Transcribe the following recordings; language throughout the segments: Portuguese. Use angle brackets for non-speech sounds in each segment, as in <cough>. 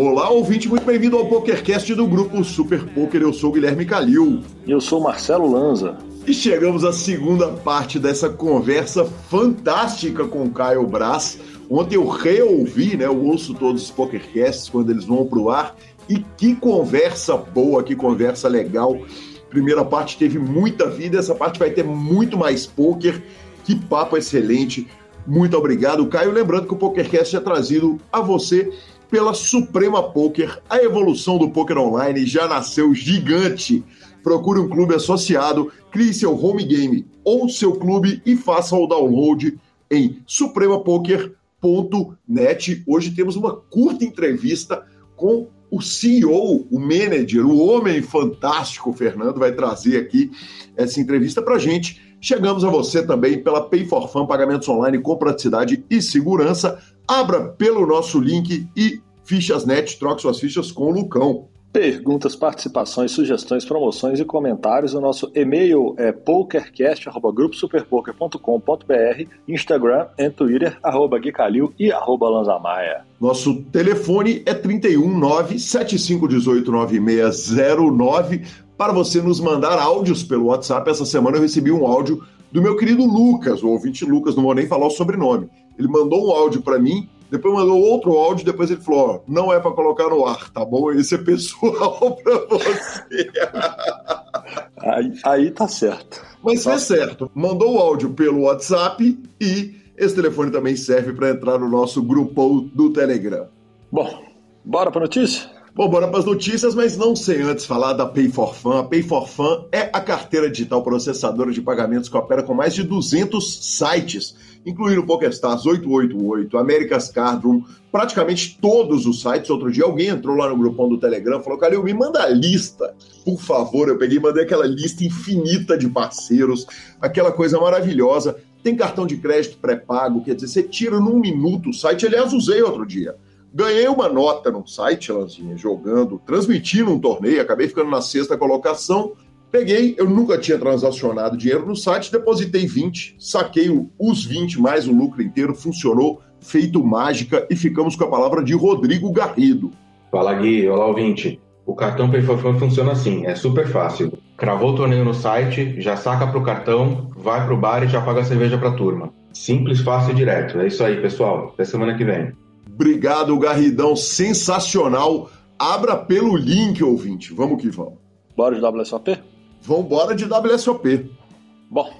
Olá, ouvinte, muito bem-vindo ao PokerCast do grupo Super Poker. Eu sou Guilherme Calil. E eu sou Marcelo Lanza. E chegamos à segunda parte dessa conversa fantástica com o Caio Brás. Ontem eu reouvi, né? Eu ouço todos os PokerCasts quando eles vão pro ar. E que conversa boa, que conversa legal. Primeira parte teve muita vida, essa parte vai ter muito mais poker. Que papo excelente. Muito obrigado, Caio. Lembrando que o PokerCast é trazido a você pela Suprema Poker. A evolução do poker online já nasceu gigante. Procure um clube associado, crie seu home game ou seu clube e faça o download em supremapoker.net. Hoje temos uma curta entrevista com o CEO, o manager, o homem fantástico, Fernando, vai trazer aqui essa entrevista para gente. Chegamos a você também pela Pay for Fun, pagamentos online com praticidade e segurança. Abra pelo nosso link e Fichas.net, troque suas fichas com o Lucão. Perguntas, participações, sugestões, promoções e comentários. O nosso e-mail é pokercast.gruposuperpoker.com.br, Instagram e Twitter, arroba Guicalil e arroba Lanzamaia. Nosso telefone é 319-7518-9609 para você nos mandar áudios pelo WhatsApp. Essa semana eu recebi um áudio do meu querido Lucas, o ouvinte Lucas, não vou nem falar o sobrenome. Ele mandou um áudio para mim depois mandou outro áudio, depois ele falou: ó, não é para colocar no ar, tá bom? Esse é pessoal <laughs> para você. aí, aí tá certo. Mas tá fez certo. Mandou o áudio pelo WhatsApp e esse telefone também serve para entrar no nosso grupão do Telegram. Bom, bora para notícia? Bom, bora para as notícias, mas não sem antes falar da Pay for Fun. A Pay for Fun é a carteira digital processadora de pagamentos que opera com mais de 200 sites incluindo PokerStars 888, America's Cardroom, praticamente todos os sites. Outro dia alguém entrou lá no grupão do Telegram e falou: Calil, me manda a lista, por favor. Eu peguei e mandei aquela lista infinita de parceiros, aquela coisa maravilhosa. Tem cartão de crédito pré-pago, quer dizer, você tira num minuto o site. Aliás, usei outro dia. Ganhei uma nota no site, Lanzinha, jogando, transmitindo um torneio, acabei ficando na sexta colocação Peguei, eu nunca tinha transacionado dinheiro no site, depositei 20, saquei os 20 mais o lucro inteiro, funcionou, feito mágica e ficamos com a palavra de Rodrigo Garrido. Fala Gui, olá ouvinte. O cartão PayForFun funciona assim, é super fácil. Cravou o torneio no site, já saca pro cartão, vai pro bar e já paga a cerveja pra turma. Simples, fácil e direto. É isso aí, pessoal. Até semana que vem. Obrigado, Garridão. Sensacional. Abra pelo link, ouvinte. Vamos que vamos. Bora de WSOP? Vambora de WSOP. Bom,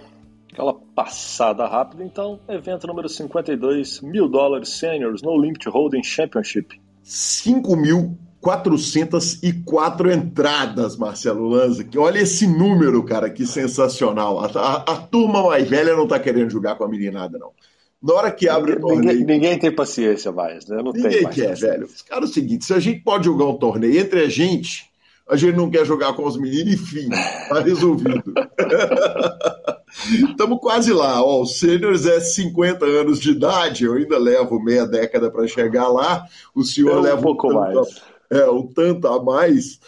aquela passada rápida, então, evento número 52, mil dólares seniors no Limit Holding Championship. 5.404 entradas, Marcelo Lanza. Olha esse número, cara, que sensacional. A, a, a, turma mais velha não tá querendo jogar com a meninada, não. Na hora que abre ninguém, o torneio. Ninguém, tem paciência mais, né? Não ninguém tem quer, velho. Cara, é o seguinte: se a gente pode jogar um torneio entre a gente a gente não quer jogar com os meninos, enfim, tá resolvido. Estamos quase lá. Ó, o Seniors é 50 anos de idade, eu ainda levo meia década para chegar lá. O senhor um leva pouco um mais. A, é, um tanto a mais.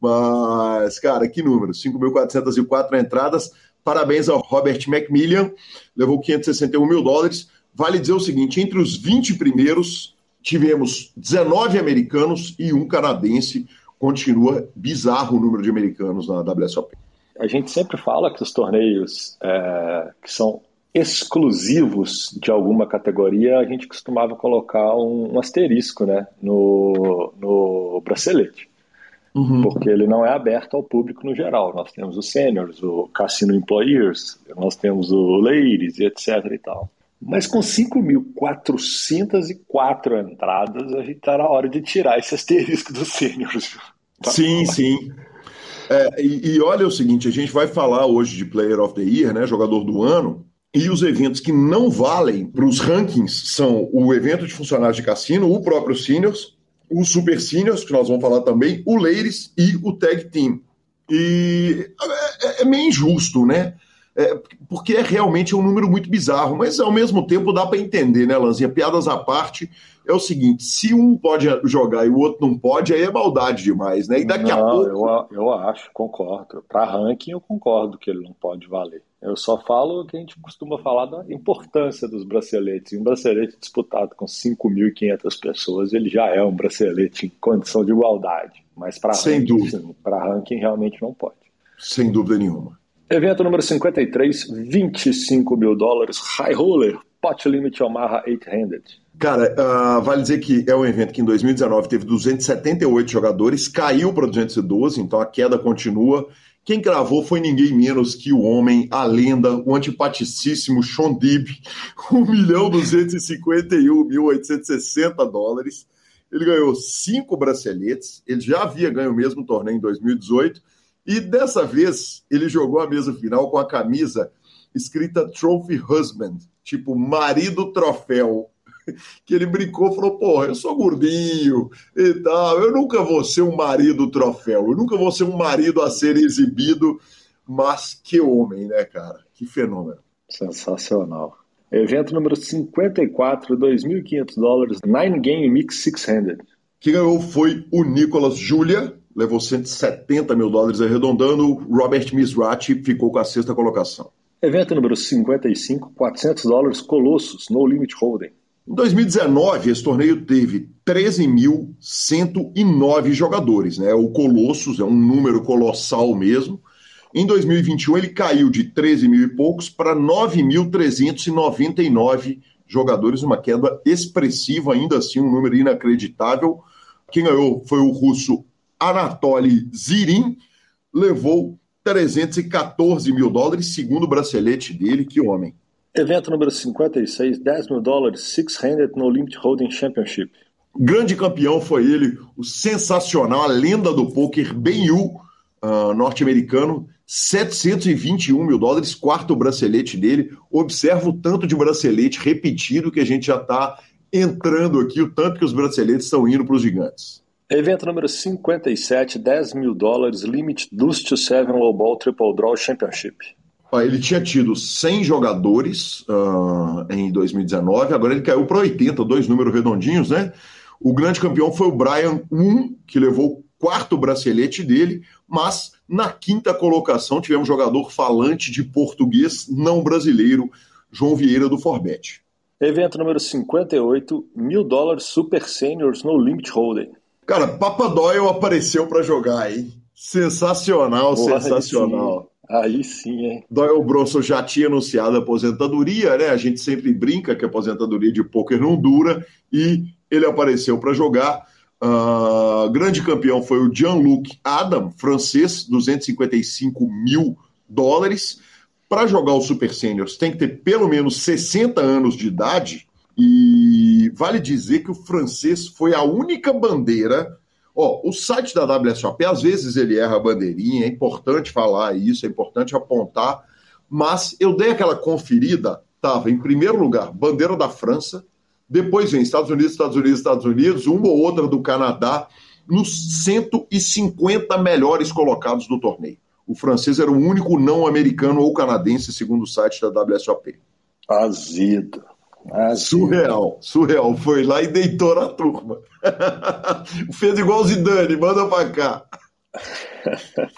Mas, cara, que número? 5.404 entradas. Parabéns ao Robert Macmillan, levou 561 mil dólares. Vale dizer o seguinte: entre os 20 primeiros, tivemos 19 americanos e um canadense continua bizarro o número de americanos na WSOP. A gente sempre fala que os torneios é, que são exclusivos de alguma categoria, a gente costumava colocar um, um asterisco né, no, no bracelete. Uhum. Porque ele não é aberto ao público no geral. Nós temos os seniors, o Cassino Employers, nós temos o Ladies, etc. e tal. Mas com 5.404 entradas, a gente está na hora de tirar esse asterisco dos seniors. Tá. Sim, sim. É, e, e, olha o seguinte, a gente vai falar hoje de Player of the Year, né, jogador do ano, e os eventos que não valem para os rankings são o evento de funcionários de cassino, o próprio Seniors, o Super Seniors, que nós vamos falar também, o Ladies e o Tag Team. E é, é, é meio injusto, né? É, porque é realmente um número muito bizarro, mas ao mesmo tempo dá para entender, né, Lanzinha? Piadas à parte, é o seguinte: se um pode jogar e o outro não pode, aí é maldade demais, né? E daqui não, a pouco. Eu, eu acho, concordo. Para ranking, eu concordo que ele não pode valer. Eu só falo que a gente costuma falar da importância dos braceletes. E um bracelete disputado com 5.500 pessoas, ele já é um bracelete em condição de igualdade. Mas para ranking, para ranking realmente não pode. Sem dúvida nenhuma. Evento número 53, 25 mil dólares, High Roller, Pot Limit Omaha 800. Cara, uh, vale dizer que é um evento que em 2019 teve 278 jogadores, caiu para 212, então a queda continua. Quem cravou foi ninguém menos que o homem, a lenda, o antipaticíssimo Sean Dib, 1 <laughs> milhão 251.860 dólares. Ele ganhou cinco braceletes, ele já havia ganho o mesmo torneio em 2018, e dessa vez ele jogou a mesa final com a camisa escrita Trophy Husband, tipo marido troféu. <laughs> Que ele brincou, falou: Porra, eu sou gordinho e tal, eu nunca vou ser um marido troféu, eu nunca vou ser um marido a ser exibido, mas que homem, né, cara? Que fenômeno. Sensacional. Evento número 54, 2.500 dólares, Nine Game Mix Six-Handed. Quem ganhou foi o Nicolas Julia, levou 170 mil dólares arredondando. Robert Misrati ficou com a sexta colocação. Evento número 55, 400 dólares, Colossus, No Limit Holding. Em 2019, esse torneio teve 13.109 jogadores. Né? O Colossus é um número colossal mesmo. Em 2021, ele caiu de 13 mil e poucos para 9.399 jogadores, uma queda expressiva, ainda assim, um número inacreditável. Quem ganhou foi o russo Anatoly Zirin levou 314 mil dólares, segundo o bracelete dele, que homem. Evento número 56, 10 mil dólares, Six-Handed No Limit Holding Championship. Grande campeão foi ele, o sensacional, a lenda do poker, Ben Yu, uh, norte-americano, 721 mil dólares, quarto bracelete dele. Observa o tanto de bracelete repetido que a gente já está entrando aqui, o tanto que os braceletes estão indo para os gigantes. Evento número 57, 10 mil dólares, Limit Deuce to Seven Low Ball Triple Draw Championship. Ele tinha tido 100 jogadores uh, em 2019, agora ele caiu para 80, dois números redondinhos, né? O grande campeão foi o Brian 1, que levou o quarto bracelete dele, mas na quinta colocação tivemos um jogador falante de português não brasileiro, João Vieira do Forbet. Evento número 58, mil dólares Super Seniors no Limit Holding. Cara, Papa Doyle apareceu para jogar, hein? Sensacional, Boa, sensacional. Aí sim, hein? Doyle Bronson já tinha anunciado a aposentadoria, né? A gente sempre brinca que a aposentadoria de pôquer não dura e ele apareceu para jogar. Uh, grande campeão foi o Jean-Luc Adam, francês, 255 mil dólares. Para jogar o Super Seniors tem que ter pelo menos 60 anos de idade e vale dizer que o francês foi a única bandeira. Ó, o site da WSOP, às vezes ele erra a bandeirinha, é importante falar isso, é importante apontar, mas eu dei aquela conferida, tava em primeiro lugar, bandeira da França, depois vem Estados Unidos, Estados Unidos, Estados Unidos, uma ou outra do Canadá, nos 150 melhores colocados do torneio. O francês era o único não americano ou canadense, segundo o site da WSOP. Azido. Ah, surreal, surreal. Foi lá e deitou na turma. <laughs> Fez igual o Zidane, manda pra cá. <laughs>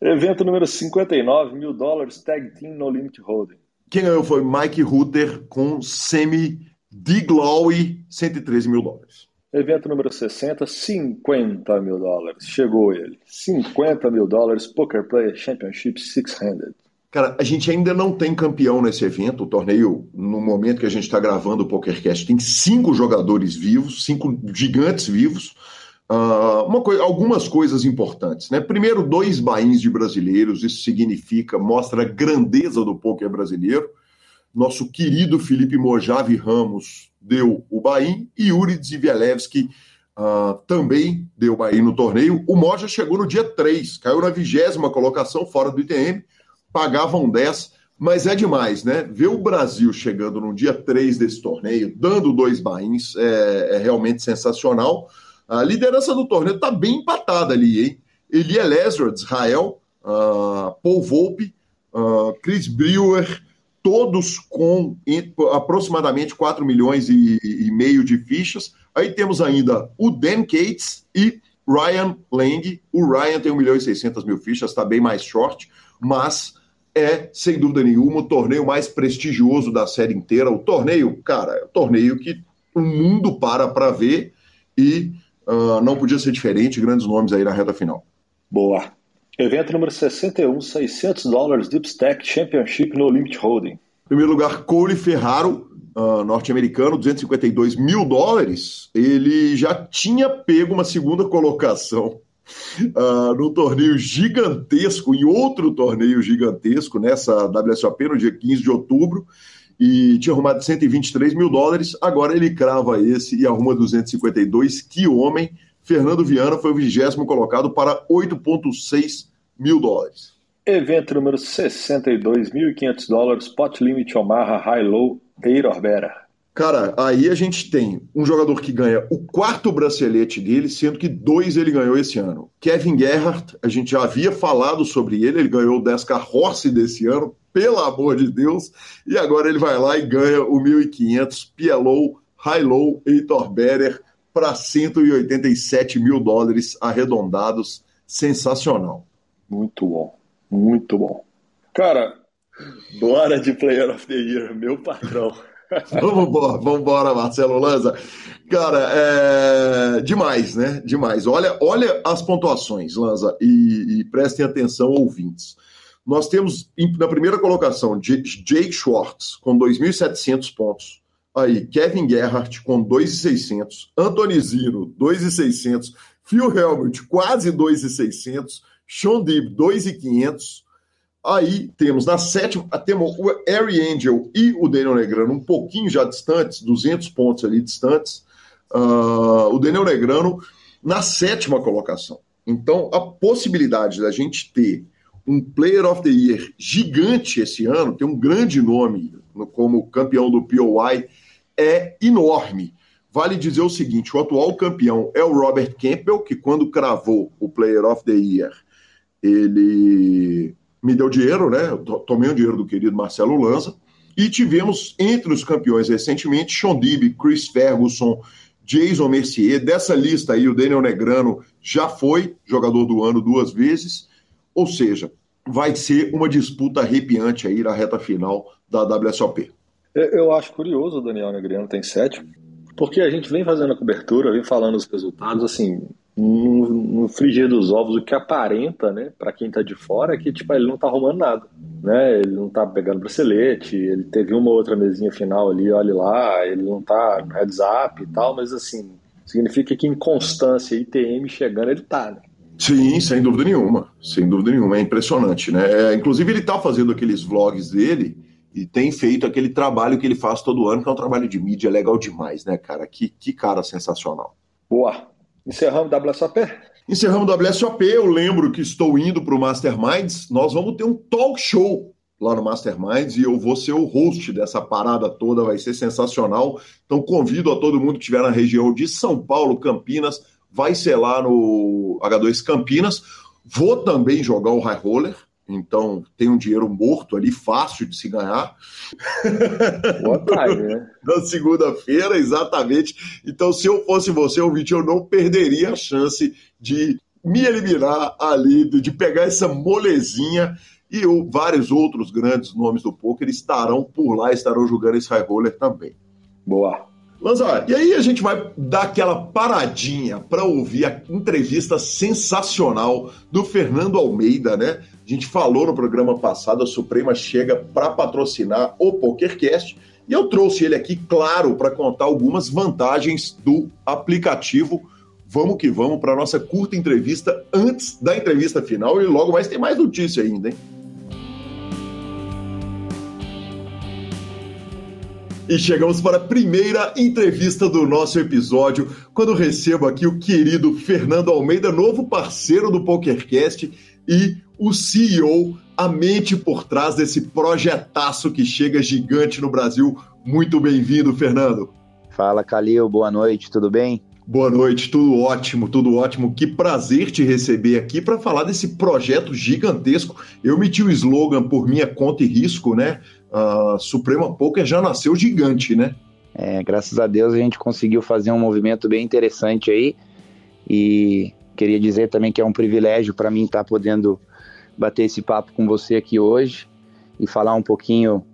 Evento número 59, mil dólares, Tag Team No Limit Holding. Quem ganhou foi Mike Rutter com Semi Diglowy, 113 mil dólares. Evento número 60, 50 mil dólares. Chegou ele. 50 mil dólares, Poker Player Championship Six-Handed. Cara, a gente ainda não tem campeão nesse evento. O torneio, no momento que a gente está gravando o PokerCast, tem cinco jogadores vivos, cinco gigantes vivos. Uh, uma algumas coisas importantes. Né? Primeiro, dois bains de brasileiros. Isso significa, mostra a grandeza do poker brasileiro. Nosso querido Felipe Mojave Ramos deu o bain e Yuri Zivielewski uh, também deu bain no torneio. O Moja chegou no dia 3, caiu na vigésima colocação fora do ITM pagavam 10, mas é demais, né? Ver o Brasil chegando no dia 3 desse torneio, dando dois bains, é, é realmente sensacional. A liderança do torneio está bem empatada ali, hein? Elia de Israel, uh, Paul Volpe, uh, Chris Brewer, todos com aproximadamente 4 milhões e, e, meio de fichas. Aí temos ainda o Dan Cates e Ryan Lang. O Ryan tem 1 milhão e 600 mil fichas, está bem mais short, mas é, sem dúvida nenhuma, o torneio mais prestigioso da série inteira. O torneio, cara, é o torneio que o mundo para para ver e uh, não podia ser diferente. Grandes nomes aí na reta final. Boa. Evento número 61, 600 dólares Deep Stack Championship no Limit Holding. Em primeiro lugar, Cole Ferraro, uh, norte-americano, 252 mil dólares. Ele já tinha pego uma segunda colocação <laughs> uh, torneio gigantesco, em outro torneio gigantesco, nessa WSOP, no dia 15 de outubro, e tinha arrumado 123 mil dólares. Agora ele crava esse e arruma 252. Que homem! Fernando Viana foi o vigésimo colocado para 8,6 mil dólares. Evento número 62.500 dólares, pot limit Omaha High Low, Eiro Better. Cara, aí a gente tem um jogador que ganha o quarto bracelete dele, sendo que dois ele ganhou esse ano. Kevin Gerhardt, a gente já havia falado sobre ele, ele ganhou o 10K Horse desse ano, pelo amor de Deus, e agora ele vai lá e ganha o 1500 PLO High Low Heitor Better para 187 mil dólares arredondados. Sensacional. Muito bom, muito bom. Cara, bora de Player of the Year, meu patrão. <laughs> vamos embora, vamos Marcelo Lanza. Cara, é demais, né? Demais. Olha, olha as pontuações, Lanza, e, e prestem atenção, ouvintes. Nós temos na primeira colocação Jake Schwartz com 2.700 pontos. Aí, Kevin Gerhardt com 2.600, Anthony Zino 2.600, Phil Helmut quase 2.600, Sean Deeb 2.500, Aí temos na sétima, temos o Harry Angel e o Daniel Negrano um pouquinho já distantes, 200 pontos ali distantes. Uh, o Daniel Negrano na sétima colocação. Então, a possibilidade da gente ter um Player of the Year gigante esse ano, tem um grande nome como campeão do POI, é enorme. Vale dizer o seguinte: o atual campeão é o Robert Campbell, que quando cravou o Player of the Year, ele me deu dinheiro, né? Tomei o dinheiro do querido Marcelo Lanza. E tivemos entre os campeões recentemente Sean Dib, Chris Ferguson, Jason Mercier. Dessa lista aí, o Daniel Negrano já foi jogador do ano duas vezes. Ou seja, vai ser uma disputa arrepiante aí na reta final da WSOP. Eu acho curioso o Daniel Negrano tem sete, porque a gente vem fazendo a cobertura, vem falando os resultados, assim, no, no frigir dos ovos, o que aparenta, né, para quem tá de fora, é que tipo, ele não tá arrumando nada, né? Ele não tá pegando bracelete, ele teve uma outra mesinha final ali, olha lá, ele não tá no heads up e tal, mas assim, significa que em constância ITM chegando, ele tá, né? Sim, sem dúvida nenhuma, sem dúvida nenhuma, é impressionante, né? É, inclusive ele tá fazendo aqueles vlogs dele e tem feito aquele trabalho que ele faz todo ano, que é um trabalho de mídia legal demais, né, cara? Que, que cara sensacional. Boa, Encerramos o WSOP? Encerramos o WSOP. Eu lembro que estou indo para o Masterminds. Nós vamos ter um talk show lá no Masterminds e eu vou ser o host dessa parada toda, vai ser sensacional. Então convido a todo mundo que estiver na região de São Paulo, Campinas, vai ser lá no H2 Campinas. Vou também jogar o High Roller, então tem um dinheiro morto ali, fácil de se ganhar. <laughs> Boa tarde, né? <laughs> Na segunda-feira, exatamente. Então, se eu fosse você, ouvinte, eu não perderia a chance de me eliminar ali, de pegar essa molezinha. E o, vários outros grandes nomes do poker estarão por lá, estarão jogando esse high roller também. Boa. Lanza, e aí a gente vai dar aquela paradinha para ouvir a entrevista sensacional do Fernando Almeida, né? A gente falou no programa passado, a Suprema chega para patrocinar o PokerCast e eu trouxe ele aqui, claro, para contar algumas vantagens do aplicativo. Vamos que vamos para nossa curta entrevista antes da entrevista final e logo mais tem mais notícia ainda, hein? E chegamos para a primeira entrevista do nosso episódio, quando recebo aqui o querido Fernando Almeida, novo parceiro do PokerCast e o CEO, a mente por trás desse projetaço que chega gigante no Brasil. Muito bem-vindo, Fernando. Fala, Calil, boa noite, tudo bem? Boa noite, tudo ótimo, tudo ótimo. Que prazer te receber aqui para falar desse projeto gigantesco. Eu meti o slogan por minha conta e risco, né? A Suprema Poker já nasceu gigante, né? É, graças a Deus a gente conseguiu fazer um movimento bem interessante aí e queria dizer também que é um privilégio para mim estar tá podendo bater esse papo com você aqui hoje. e falar um pouquinho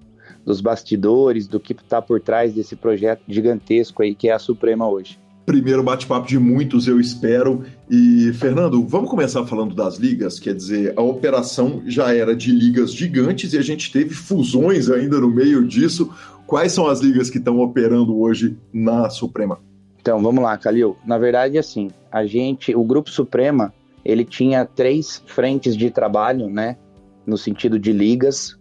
dos bastidores, do que está por trás desse projeto gigantesco aí que é a Suprema hoje. Primeiro bate-papo de muitos, eu espero. E, Fernando, vamos começar falando das ligas. Quer dizer, a operação já era de ligas gigantes e a gente teve fusões ainda no meio disso. Quais são as ligas que estão operando hoje na Suprema? Então, vamos lá, Calil. Na verdade, assim, a gente, o Grupo Suprema, ele tinha três frentes de trabalho, né? No sentido de ligas.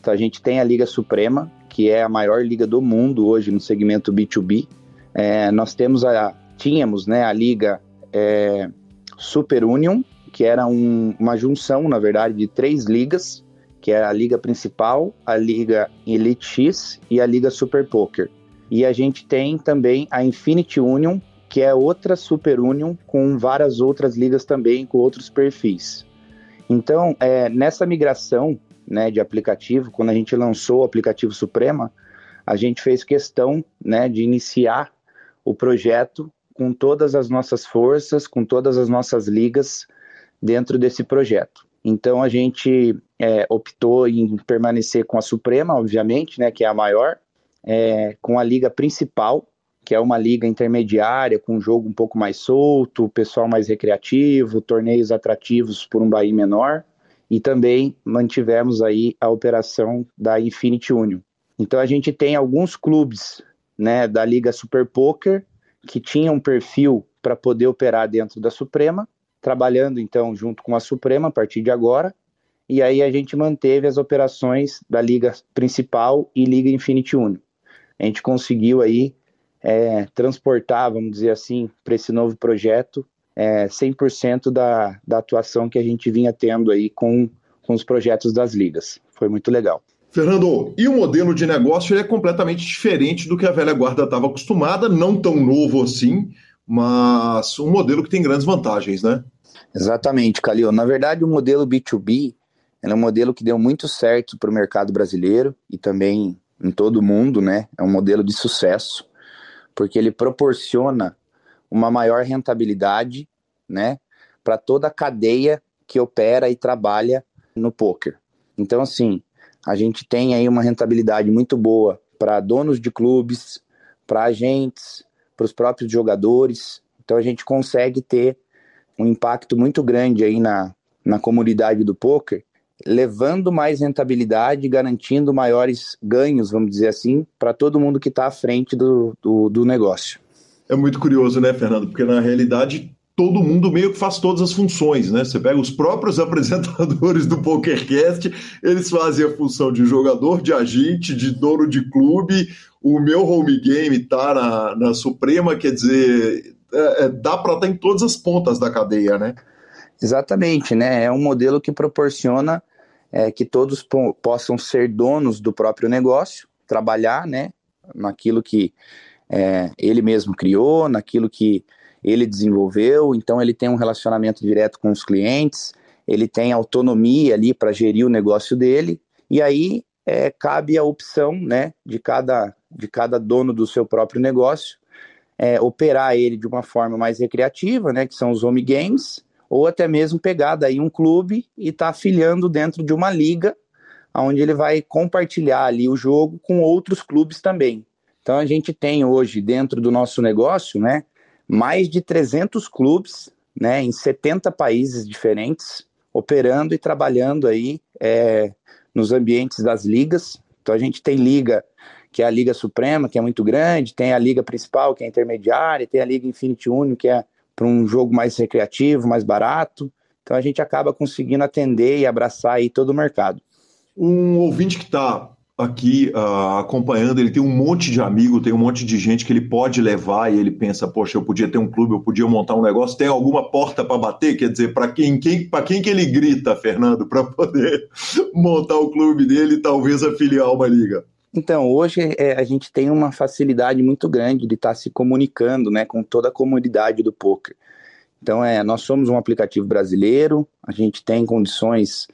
Então, a gente tem a Liga Suprema, que é a maior liga do mundo hoje no segmento B2B. É, nós temos a, tínhamos, né, a liga é, Super Union, que era um, uma junção, na verdade, de três ligas, que era a liga principal, a liga Elite X e a liga Super Poker. E a gente tem também a Infinity Union, que é outra Super Union com várias outras ligas também, com outros perfis. Então, é, nessa migração né, de aplicativo, quando a gente lançou o aplicativo Suprema, a gente fez questão né, de iniciar o projeto com todas as nossas forças, com todas as nossas ligas dentro desse projeto. Então a gente é, optou em permanecer com a Suprema, obviamente, né, que é a maior, é, com a liga principal, que é uma liga intermediária, com um jogo um pouco mais solto, pessoal mais recreativo, torneios atrativos por um Bahia menor, e também mantivemos aí a operação da Infinity Union. Então a gente tem alguns clubes né, da Liga Super Poker, que tinha um perfil para poder operar dentro da Suprema, trabalhando então junto com a Suprema a partir de agora, e aí a gente manteve as operações da Liga Principal e Liga Infinity Union. A gente conseguiu aí é, transportar, vamos dizer assim, para esse novo projeto é, 100% da, da atuação que a gente vinha tendo aí com, com os projetos das ligas. Foi muito legal. Fernando, e o modelo de negócio é completamente diferente do que a velha guarda estava acostumada, não tão novo assim, mas um modelo que tem grandes vantagens, né? Exatamente, Calil. Na verdade, o modelo B2B é um modelo que deu muito certo para o mercado brasileiro e também em todo o mundo, né? É um modelo de sucesso, porque ele proporciona uma maior rentabilidade, né, para toda a cadeia que opera e trabalha no poker. Então, assim, a gente tem aí uma rentabilidade muito boa para donos de clubes, para agentes, para os próprios jogadores. Então a gente consegue ter um impacto muito grande aí na, na comunidade do poker, levando mais rentabilidade, garantindo maiores ganhos, vamos dizer assim, para todo mundo que está à frente do, do, do negócio. É muito curioso, né, Fernando? Porque na realidade todo mundo meio que faz todas as funções, né? Você pega os próprios <laughs> apresentadores do PokerCast, eles fazem a função de jogador, de agente, de dono de clube. O meu home game tá na, na Suprema, quer dizer, é, é, dá para estar em todas as pontas da cadeia, né? Exatamente, né? É um modelo que proporciona é, que todos po possam ser donos do próprio negócio, trabalhar, né? Naquilo que é, ele mesmo criou, naquilo que ele desenvolveu, então ele tem um relacionamento direto com os clientes, ele tem autonomia ali para gerir o negócio dele, e aí é, cabe a opção né, de, cada, de cada dono do seu próprio negócio é, operar ele de uma forma mais recreativa, né, que são os home games, ou até mesmo pegar daí um clube e estar tá afiliando dentro de uma liga, onde ele vai compartilhar ali o jogo com outros clubes também. Então a gente tem hoje dentro do nosso negócio, né, mais de 300 clubes, né, em 70 países diferentes, operando e trabalhando aí é, nos ambientes das ligas. Então a gente tem liga que é a Liga Suprema, que é muito grande, tem a Liga Principal, que é intermediária, tem a Liga Infinity Union, que é para um jogo mais recreativo, mais barato. Então a gente acaba conseguindo atender e abraçar aí todo o mercado. Um ouvinte que está aqui uh, acompanhando, ele tem um monte de amigo, tem um monte de gente que ele pode levar e ele pensa, poxa, eu podia ter um clube, eu podia montar um negócio, tem alguma porta para bater? Quer dizer, para quem, quem, quem que ele grita, Fernando, para poder <laughs> montar o clube dele e talvez afiliar uma liga? Então, hoje é, a gente tem uma facilidade muito grande de estar tá se comunicando né, com toda a comunidade do poker. Então, é, nós somos um aplicativo brasileiro, a gente tem condições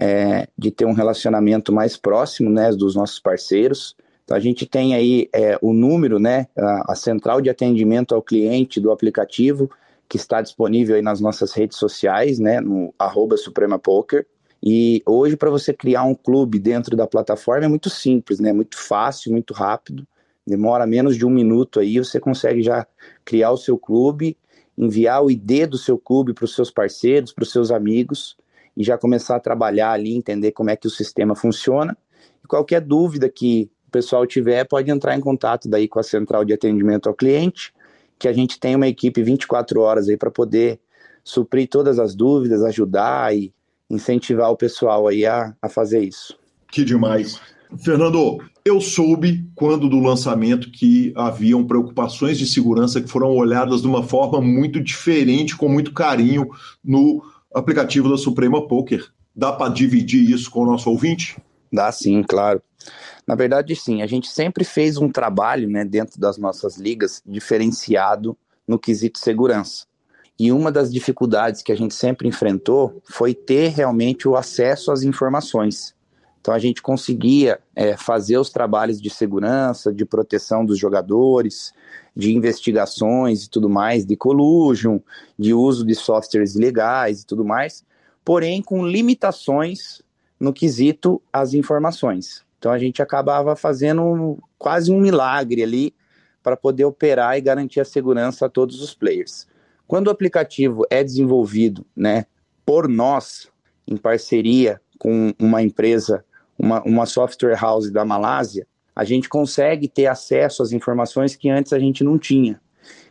é, de ter um relacionamento mais próximo né, dos nossos parceiros. Então a gente tem aí é, o número, né, a, a, central de atendimento ao cliente do aplicativo, que está disponível aí nas nossas redes sociais, né, no arroba Suprema Poker. E hoje, para você criar um clube dentro da plataforma é muito simples, né? Muito fácil, muito rápido. Demora menos de um minuto aí, você consegue já criar o seu clube, enviar o ID do seu clube para os seus parceiros, para os seus amigos e já começar a trabalhar ali, entender como é que o sistema funciona. E qualquer dúvida que o pessoal tiver, pode entrar em contato daí com a central de atendimento ao cliente, que a gente tem uma equipe 24 horas aí para poder suprir todas as dúvidas, ajudar e incentivar o pessoal aí a, a fazer isso. Que demais. Fernando, eu soube quando do lançamento que haviam preocupações de segurança que foram olhadas de uma forma muito diferente, com muito carinho no aplicativo da Suprema Poker. Dá para dividir isso com o nosso ouvinte? Dá sim, claro. Na verdade, sim, a gente sempre fez um trabalho né, dentro das nossas ligas diferenciado no quesito segurança. E uma das dificuldades que a gente sempre enfrentou foi ter realmente o acesso às informações. Então a gente conseguia é, fazer os trabalhos de segurança, de proteção dos jogadores, de investigações e tudo mais, de collusion, de uso de softwares ilegais e tudo mais, porém com limitações no quesito as informações. Então a gente acabava fazendo quase um milagre ali para poder operar e garantir a segurança a todos os players. Quando o aplicativo é desenvolvido, né, por nós, em parceria com uma empresa, uma, uma software house da Malásia, a gente consegue ter acesso às informações que antes a gente não tinha.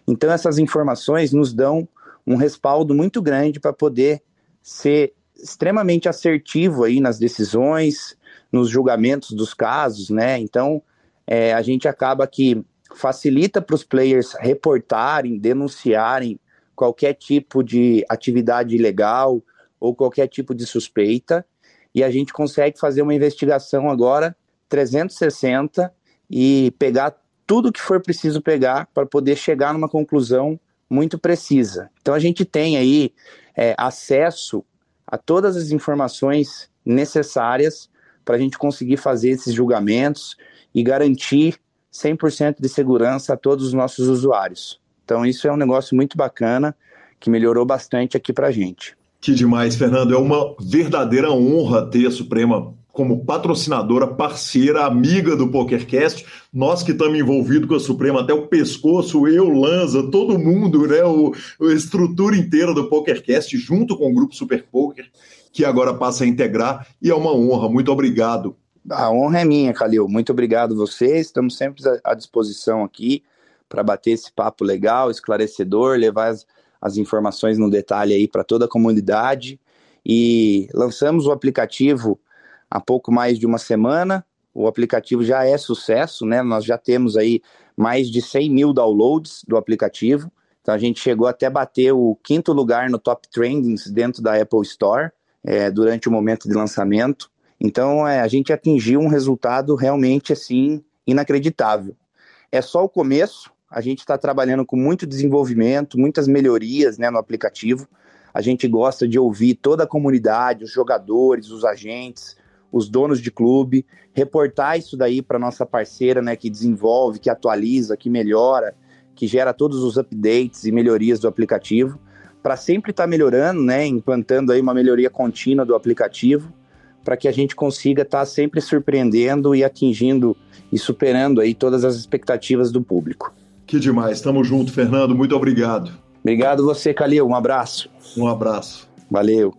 Então essas informações nos dão um respaldo muito grande para poder ser extremamente assertivo aí nas decisões, nos julgamentos dos casos, né? Então é, a gente acaba que facilita para os players reportarem, denunciarem qualquer tipo de atividade ilegal ou qualquer tipo de suspeita, e a gente consegue fazer uma investigação agora 360 e pegar tudo que for preciso pegar para poder chegar numa conclusão muito precisa. Então a gente tem aí é, acesso a todas as informações necessárias para a gente conseguir fazer esses julgamentos e garantir 100% de segurança a todos os nossos usuários. Então, isso é um negócio muito bacana que melhorou bastante aqui para a gente. Que demais, Fernando. É uma verdadeira honra ter a Suprema como patrocinadora, parceira, amiga do PokerCast. Nós que estamos envolvidos com a Suprema até o pescoço, eu, Lanza, todo mundo, né? O, a estrutura inteira do PokerCast, junto com o Grupo Super Poker, que agora passa a integrar. E é uma honra. Muito obrigado. A honra é minha, Calil. Muito obrigado vocês. Estamos sempre à disposição aqui para bater esse papo legal, esclarecedor, levar as, as informações no detalhe aí para toda a comunidade. E lançamos o aplicativo há pouco mais de uma semana. O aplicativo já é sucesso, né? Nós já temos aí mais de 100 mil downloads do aplicativo. Então a gente chegou até bater o quinto lugar no top trendings dentro da Apple Store é, durante o momento de lançamento. Então é, a gente atingiu um resultado realmente assim inacreditável. É só o começo, a gente está trabalhando com muito desenvolvimento, muitas melhorias né, no aplicativo. A gente gosta de ouvir toda a comunidade, os jogadores, os agentes, os donos de clube, reportar isso daí para nossa parceira, né, que desenvolve, que atualiza, que melhora, que gera todos os updates e melhorias do aplicativo, para sempre estar tá melhorando, né, implantando aí uma melhoria contínua do aplicativo, para que a gente consiga estar tá sempre surpreendendo e atingindo e superando aí todas as expectativas do público. Que demais. Tamo junto, Fernando. Muito obrigado. Obrigado você, Calil. Um abraço. Um abraço. Valeu.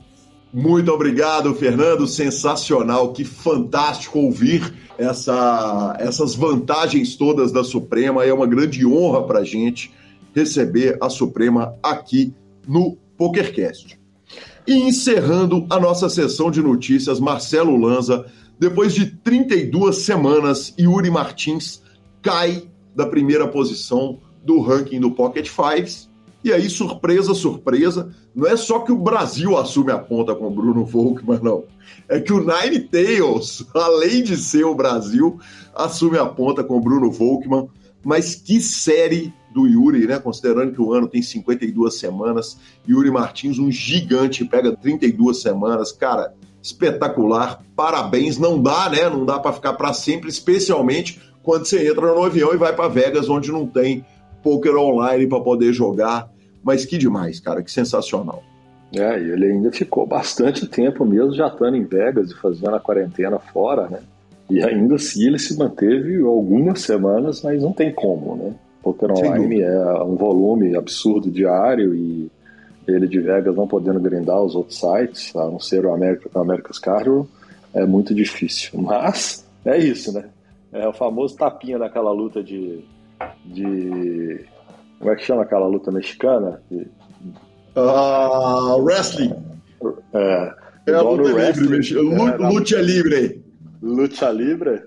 Muito obrigado, Fernando. Sensacional. Que fantástico ouvir essa, essas vantagens todas da Suprema. É uma grande honra para a gente receber a Suprema aqui no PokerCast. E encerrando a nossa sessão de notícias, Marcelo Lanza, depois de 32 semanas, Yuri Martins cai da primeira posição do ranking do Pocket Fives. E aí, surpresa, surpresa, não é só que o Brasil assume a ponta com o Bruno Volkmann, não. É que o Nine Tails, <laughs> além de ser o Brasil, assume a ponta com o Bruno Volkmann. Mas que série do Yuri, né? Considerando que o ano tem 52 semanas, Yuri Martins, um gigante, pega 32 semanas, cara, espetacular. Parabéns, não dá, né? Não dá para ficar para sempre, especialmente quando você entra no avião e vai para Vegas, onde não tem poker online para poder jogar. Mas que demais, cara, que sensacional. É, e ele ainda ficou bastante tempo mesmo já estando em Vegas e fazendo a quarentena fora, né? E ainda assim ele se manteve algumas semanas, mas não tem como, né? Poker Online é um volume absurdo diário e ele de Vegas não podendo grindar os outros sites, a não ser o America, America's Cardinal, é muito difícil. Mas é isso, né? É o famoso tapinha naquela luta de. de como é que chama aquela luta mexicana? De, uh, wrestling. É, é a luta livre, é, luta livre. Luta <laughs> Libre,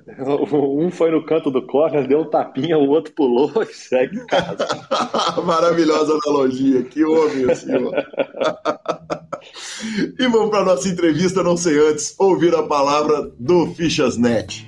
um foi no canto do corner, deu um tapinha, o outro pulou <laughs> e segue em casa. <laughs> Maravilhosa analogia, que homem assim. e vamos para nossa entrevista, não sei antes, ouvir a palavra do Fichasnet.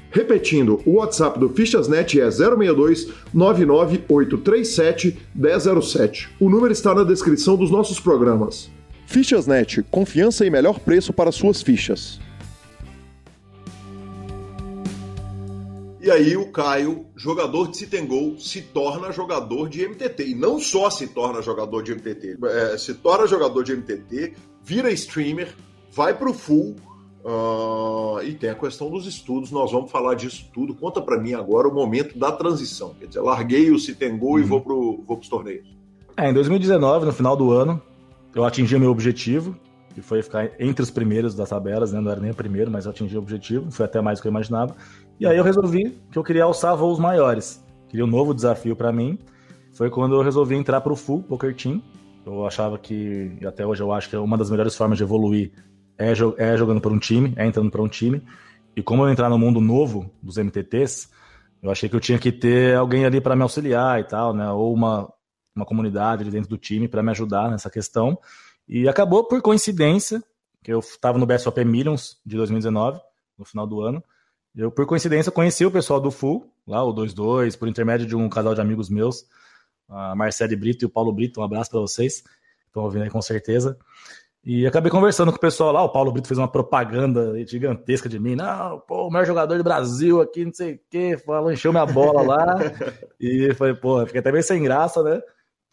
Repetindo, o WhatsApp do Fichasnet é 062 99837 1007. O número está na descrição dos nossos programas. Fichasnet, confiança e melhor preço para suas fichas. E aí o Caio, jogador de Citengol, se torna jogador de MTT. E não só se torna jogador de MTT, é, se torna jogador de MTT, vira streamer, vai pro full. Uh, e tem a questão dos estudos, nós vamos falar disso tudo. Conta para mim agora o momento da transição. Quer dizer, larguei o Citengol uhum. e vou, pro, vou pros torneios. É, em 2019, no final do ano, eu atingi meu objetivo, que foi ficar entre os primeiros das tabelas, né? Não era nem o primeiro, mas eu atingi o objetivo, foi até mais do que eu imaginava. E aí eu resolvi que eu queria alçar voos maiores. Queria um novo desafio para mim. Foi quando eu resolvi entrar para o Full Poker Team. Eu achava que, e até hoje eu acho que é uma das melhores formas de evoluir é, é jogando para um time, é entrando para um time. E como eu entrar no mundo novo dos MTTs, eu achei que eu tinha que ter alguém ali para me auxiliar e tal, né? Ou uma, uma comunidade dentro do time para me ajudar nessa questão. E acabou por coincidência, que eu estava no BSOP Millions de 2019, no final do ano, eu, por coincidência, conheci o pessoal do Full, lá, o 22, por intermédio de um casal de amigos meus, a Marcele Brito e o Paulo Brito. Um abraço para vocês, estão ouvindo aí com certeza. E acabei conversando com o pessoal lá. O Paulo Brito fez uma propaganda gigantesca de mim. Não, pô, o maior jogador do Brasil aqui, não sei o quê. Falou, encheu minha bola lá. <laughs> e foi, pô, fiquei até meio sem graça, né?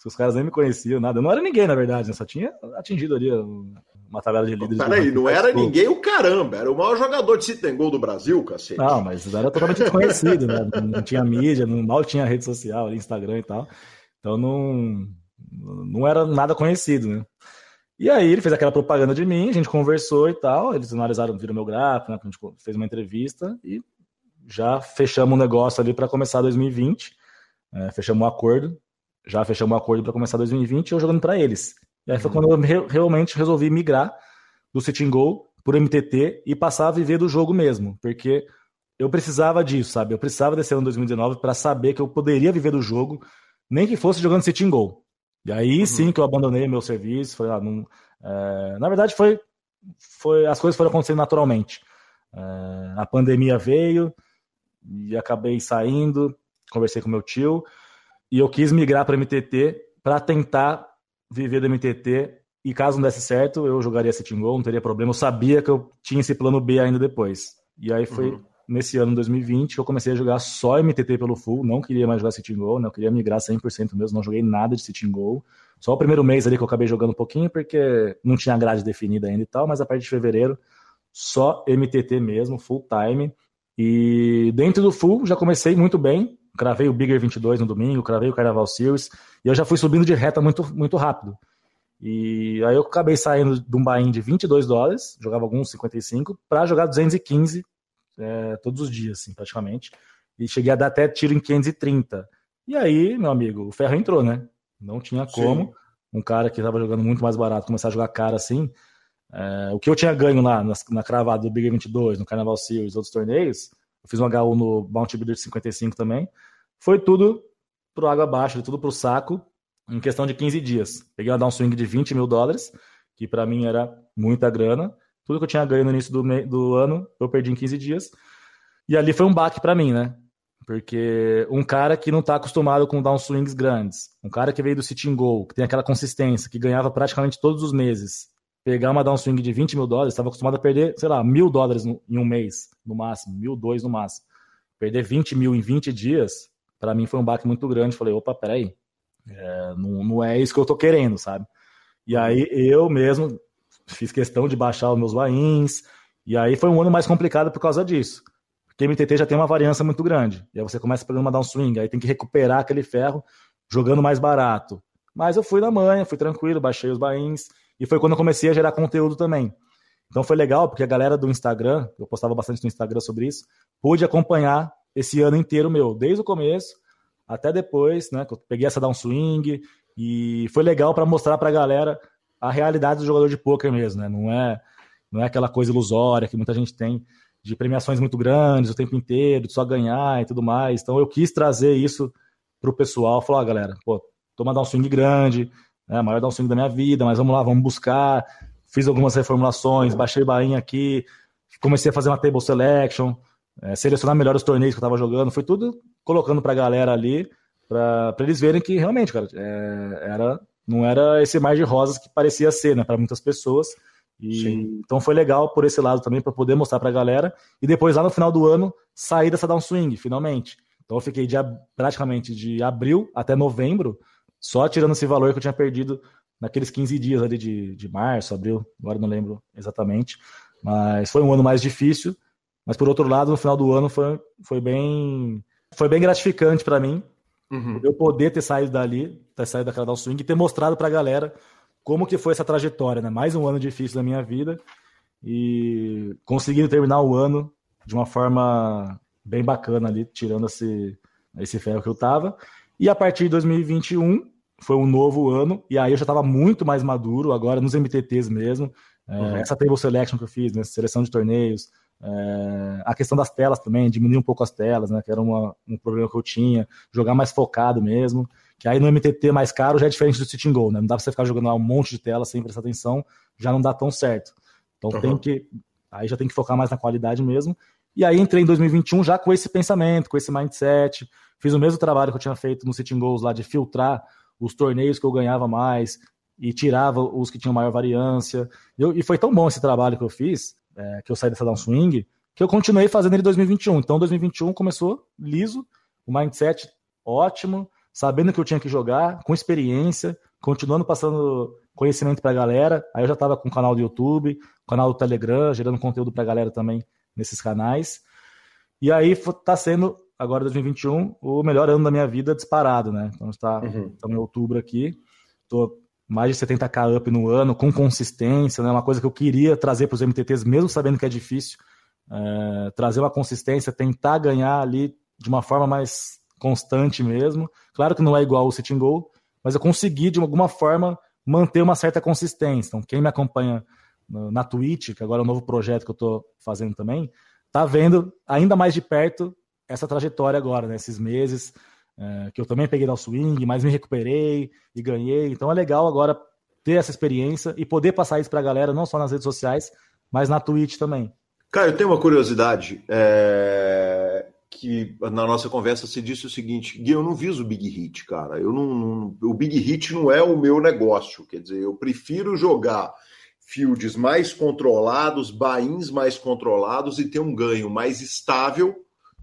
Os caras nem me conheciam, nada. Eu não era ninguém, na verdade, né? Só tinha atingido ali uma tabela de líderes. Peraí, não era ninguém o caramba, era o maior jogador de sit gol do Brasil, cacete. Não, mas era totalmente desconhecido, né? Não tinha mídia, não, mal tinha rede social, Instagram e tal. Então não, não era nada conhecido, né? E aí ele fez aquela propaganda de mim, a gente conversou e tal, eles analisaram, viram meu gráfico, né? A gente fez uma entrevista e já fechamos o um negócio ali para começar 2020. É, fechamos um acordo, já fechamos um acordo para começar 2020 e eu jogando para eles. E aí foi quando eu re realmente resolvi migrar do Sitting Go por MTT e passar a viver do jogo mesmo, porque eu precisava disso, sabe? Eu precisava desse ano 2019 para saber que eu poderia viver do jogo, nem que fosse jogando Sitting Go. E aí uhum. sim que eu abandonei meu serviço. Foi, ah, não, é... na verdade, foi, foi as coisas foram acontecendo naturalmente. É... a pandemia veio e acabei saindo, conversei com meu tio e eu quis migrar para MTT para tentar viver do MTT e caso não desse certo, eu jogaria Sitting Goal, não teria problema. Eu sabia que eu tinha esse plano B ainda depois. E aí foi uhum. Nesse ano 2020 que eu comecei a jogar só MTT pelo full, não queria mais jogar Sitting Goal, não queria migrar 100% mesmo, não joguei nada de Sitting Goal. Só o primeiro mês ali que eu acabei jogando um pouquinho, porque não tinha grade definida ainda e tal, mas a partir de fevereiro, só MTT mesmo, full time. E dentro do full já comecei muito bem, cravei o Bigger 22 no domingo, cravei o Carnaval Series, e eu já fui subindo de reta muito, muito rápido. E aí eu acabei saindo de um buy de 22 dólares, jogava alguns 55, para jogar 215 é, todos os dias, assim, praticamente. E cheguei a dar até tiro em 530. E aí, meu amigo, o ferro entrou, né? Não tinha como. Sim. Um cara que estava jogando muito mais barato começar a jogar cara assim. É, o que eu tinha ganho lá na, na cravada do Big 22, no Carnaval Series, outros torneios, eu fiz um HU no Bounty Builder de 55 também. Foi tudo pro água abaixo, tudo pro saco, em questão de 15 dias. Peguei uma swing de 20 mil dólares, que para mim era muita grana. Tudo que eu tinha ganho no início do, do ano, eu perdi em 15 dias. E ali foi um baque para mim, né? Porque um cara que não está acostumado com downswings grandes, um cara que veio do sitting goal, que tem aquela consistência, que ganhava praticamente todos os meses, pegar uma downswing de 20 mil dólares, estava acostumado a perder, sei lá, mil dólares em um mês, no máximo, mil, dois no máximo. Perder 20 mil em 20 dias, para mim foi um baque muito grande. Falei, opa, peraí, é, não, não é isso que eu tô querendo, sabe? E aí eu mesmo fiz questão de baixar os meus buy e aí foi um ano mais complicado por causa disso. Porque MTT já tem uma variância muito grande. E aí você começa pegando uma downswing, aí tem que recuperar aquele ferro jogando mais barato. Mas eu fui na manhã, fui tranquilo, baixei os bains. E foi quando eu comecei a gerar conteúdo também. Então foi legal, porque a galera do Instagram, eu postava bastante no Instagram sobre isso, pôde acompanhar esse ano inteiro meu, desde o começo até depois, né? Que eu peguei essa downswing e foi legal para mostrar para a galera a realidade do jogador de poker mesmo, né? Não é, não é aquela coisa ilusória que muita gente tem de premiações muito grandes o tempo inteiro, de só ganhar e tudo mais. Então eu quis trazer isso pro pessoal, falar, ah, galera, pô, toma dar um swing grande, né, maior dar um swing da minha vida, mas vamos lá, vamos buscar. Fiz algumas reformulações, baixei bainha aqui, comecei a fazer uma table selection, é, selecionar melhor os torneios que eu tava jogando, foi tudo colocando pra galera ali, para eles verem que realmente, cara, é, era, não era esse mar de rosas que parecia ser, né, para muitas pessoas. E, então foi legal por esse lado também, para poder mostrar para a galera. E depois, lá no final do ano, sair dessa downswing, finalmente. Então eu fiquei de, praticamente de abril até novembro, só tirando esse valor que eu tinha perdido naqueles 15 dias ali de, de março, abril, agora não lembro exatamente. Mas foi um ano mais difícil. Mas por outro lado, no final do ano foi, foi bem foi bem gratificante para mim. Uhum. Eu poder ter saído dali, ter saído daquela downswing e ter mostrado para a galera como que foi essa trajetória, né? Mais um ano difícil da minha vida e conseguindo terminar o ano de uma forma bem bacana ali, tirando esse, esse ferro que eu tava. E a partir de 2021 foi um novo ano, e aí eu já estava muito mais maduro, agora nos MTTs mesmo. É, uhum. Essa table selection que eu fiz, né, seleção de torneios, é, a questão das telas também, diminuir um pouco as telas, né, que era uma, um problema que eu tinha, jogar mais focado mesmo. Que aí no MTT mais caro já é diferente do sitting goal, né? Não dá pra você ficar jogando lá um monte de tela sem prestar atenção, já não dá tão certo. Então uhum. tem que. Aí já tem que focar mais na qualidade mesmo. E aí entrei em 2021 já com esse pensamento, com esse mindset. Fiz o mesmo trabalho que eu tinha feito no Sitting Goals lá de filtrar os torneios que eu ganhava mais e tirava os que tinham maior variância. Eu, e foi tão bom esse trabalho que eu fiz, é, que eu saí dessa downswing, que eu continuei fazendo ele em 2021. Então 2021 começou liso, o mindset ótimo, sabendo que eu tinha que jogar, com experiência, continuando passando conhecimento para a galera. Aí eu já estava com o canal do YouTube, canal do Telegram, gerando conteúdo para a galera também nesses canais. E aí está sendo, agora 2021, o melhor ano da minha vida disparado, né? Então está uhum. em outubro aqui, estou mais de 70k up no ano, com consistência, né? Uma coisa que eu queria trazer para os MTTs, mesmo sabendo que é difícil, é, trazer uma consistência, tentar ganhar ali de uma forma mais constante mesmo. Claro que não é igual o sitting goal, mas eu consegui de alguma forma manter uma certa consistência. Então, quem me acompanha na Twitch, que agora é um novo projeto que eu estou fazendo também, tá vendo ainda mais de perto essa trajetória agora, né? meses é, que eu também peguei da swing, mas me recuperei e ganhei. Então é legal agora ter essa experiência e poder passar isso para a galera, não só nas redes sociais, mas na Twitch também. Cara, eu tenho uma curiosidade. É que na nossa conversa você disse o seguinte, Gui, eu não viso o Big Hit, cara. Eu não, não, o Big Hit não é o meu negócio. Quer dizer, eu prefiro jogar fields mais controlados, bains mais controlados e ter um ganho mais estável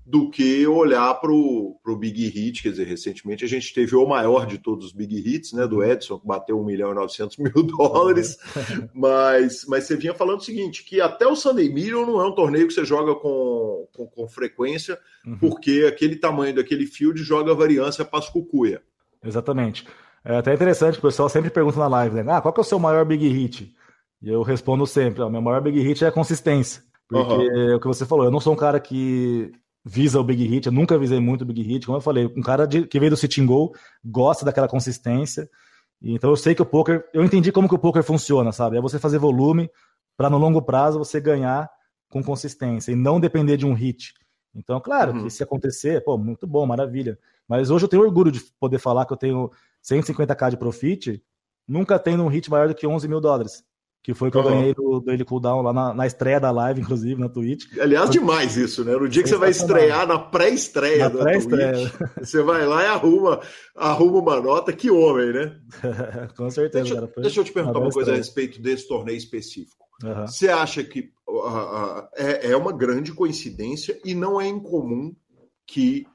do que olhar para o Big Hit. Quer dizer, recentemente a gente teve o maior de todos os Big Hits, né? Do Edson, que bateu 1 milhão e 900 mil <laughs> dólares. Uhum. mas, mas você vinha falando o seguinte: que até o Sunday Million não é um torneio que você joga com, com, com frequência, uhum. porque aquele tamanho daquele field joga variância para as cucuia. Exatamente. É até interessante, o pessoal sempre pergunta na live, né? Ah, qual que é o seu maior Big Hit? E eu respondo sempre: o meu maior Big Hit é a consistência. Porque uhum. é o que você falou, eu não sou um cara que visa o big hit. Eu nunca visei muito o big hit. Como eu falei, um cara de, que veio do sitting goal gosta daquela consistência. Então eu sei que o poker, eu entendi como que o poker funciona, sabe? É você fazer volume para no longo prazo você ganhar com consistência e não depender de um hit. Então, claro, uhum. que se acontecer, pô, muito bom, maravilha. Mas hoje eu tenho orgulho de poder falar que eu tenho 150k de profit, nunca tendo um hit maior do que 11 mil dólares. Que foi que eu ganhei do, do Ele Cooldown lá na, na, estreia da live, <laughs> inclusive, na Twitch. Aliás, demais isso, né? No dia que você vai estrear, na pré-estreia da pré-estreia. Twitch, você vai lá e arruma, arruma uma nota. Que homem, né? <laughs> Com certeza, deixa, cara. Foi deixa eu te perguntar uma coisa a respeito desse torneio específico. Uhum. Você acha que uh, uh, é, é uma grande coincidência e não é incomum que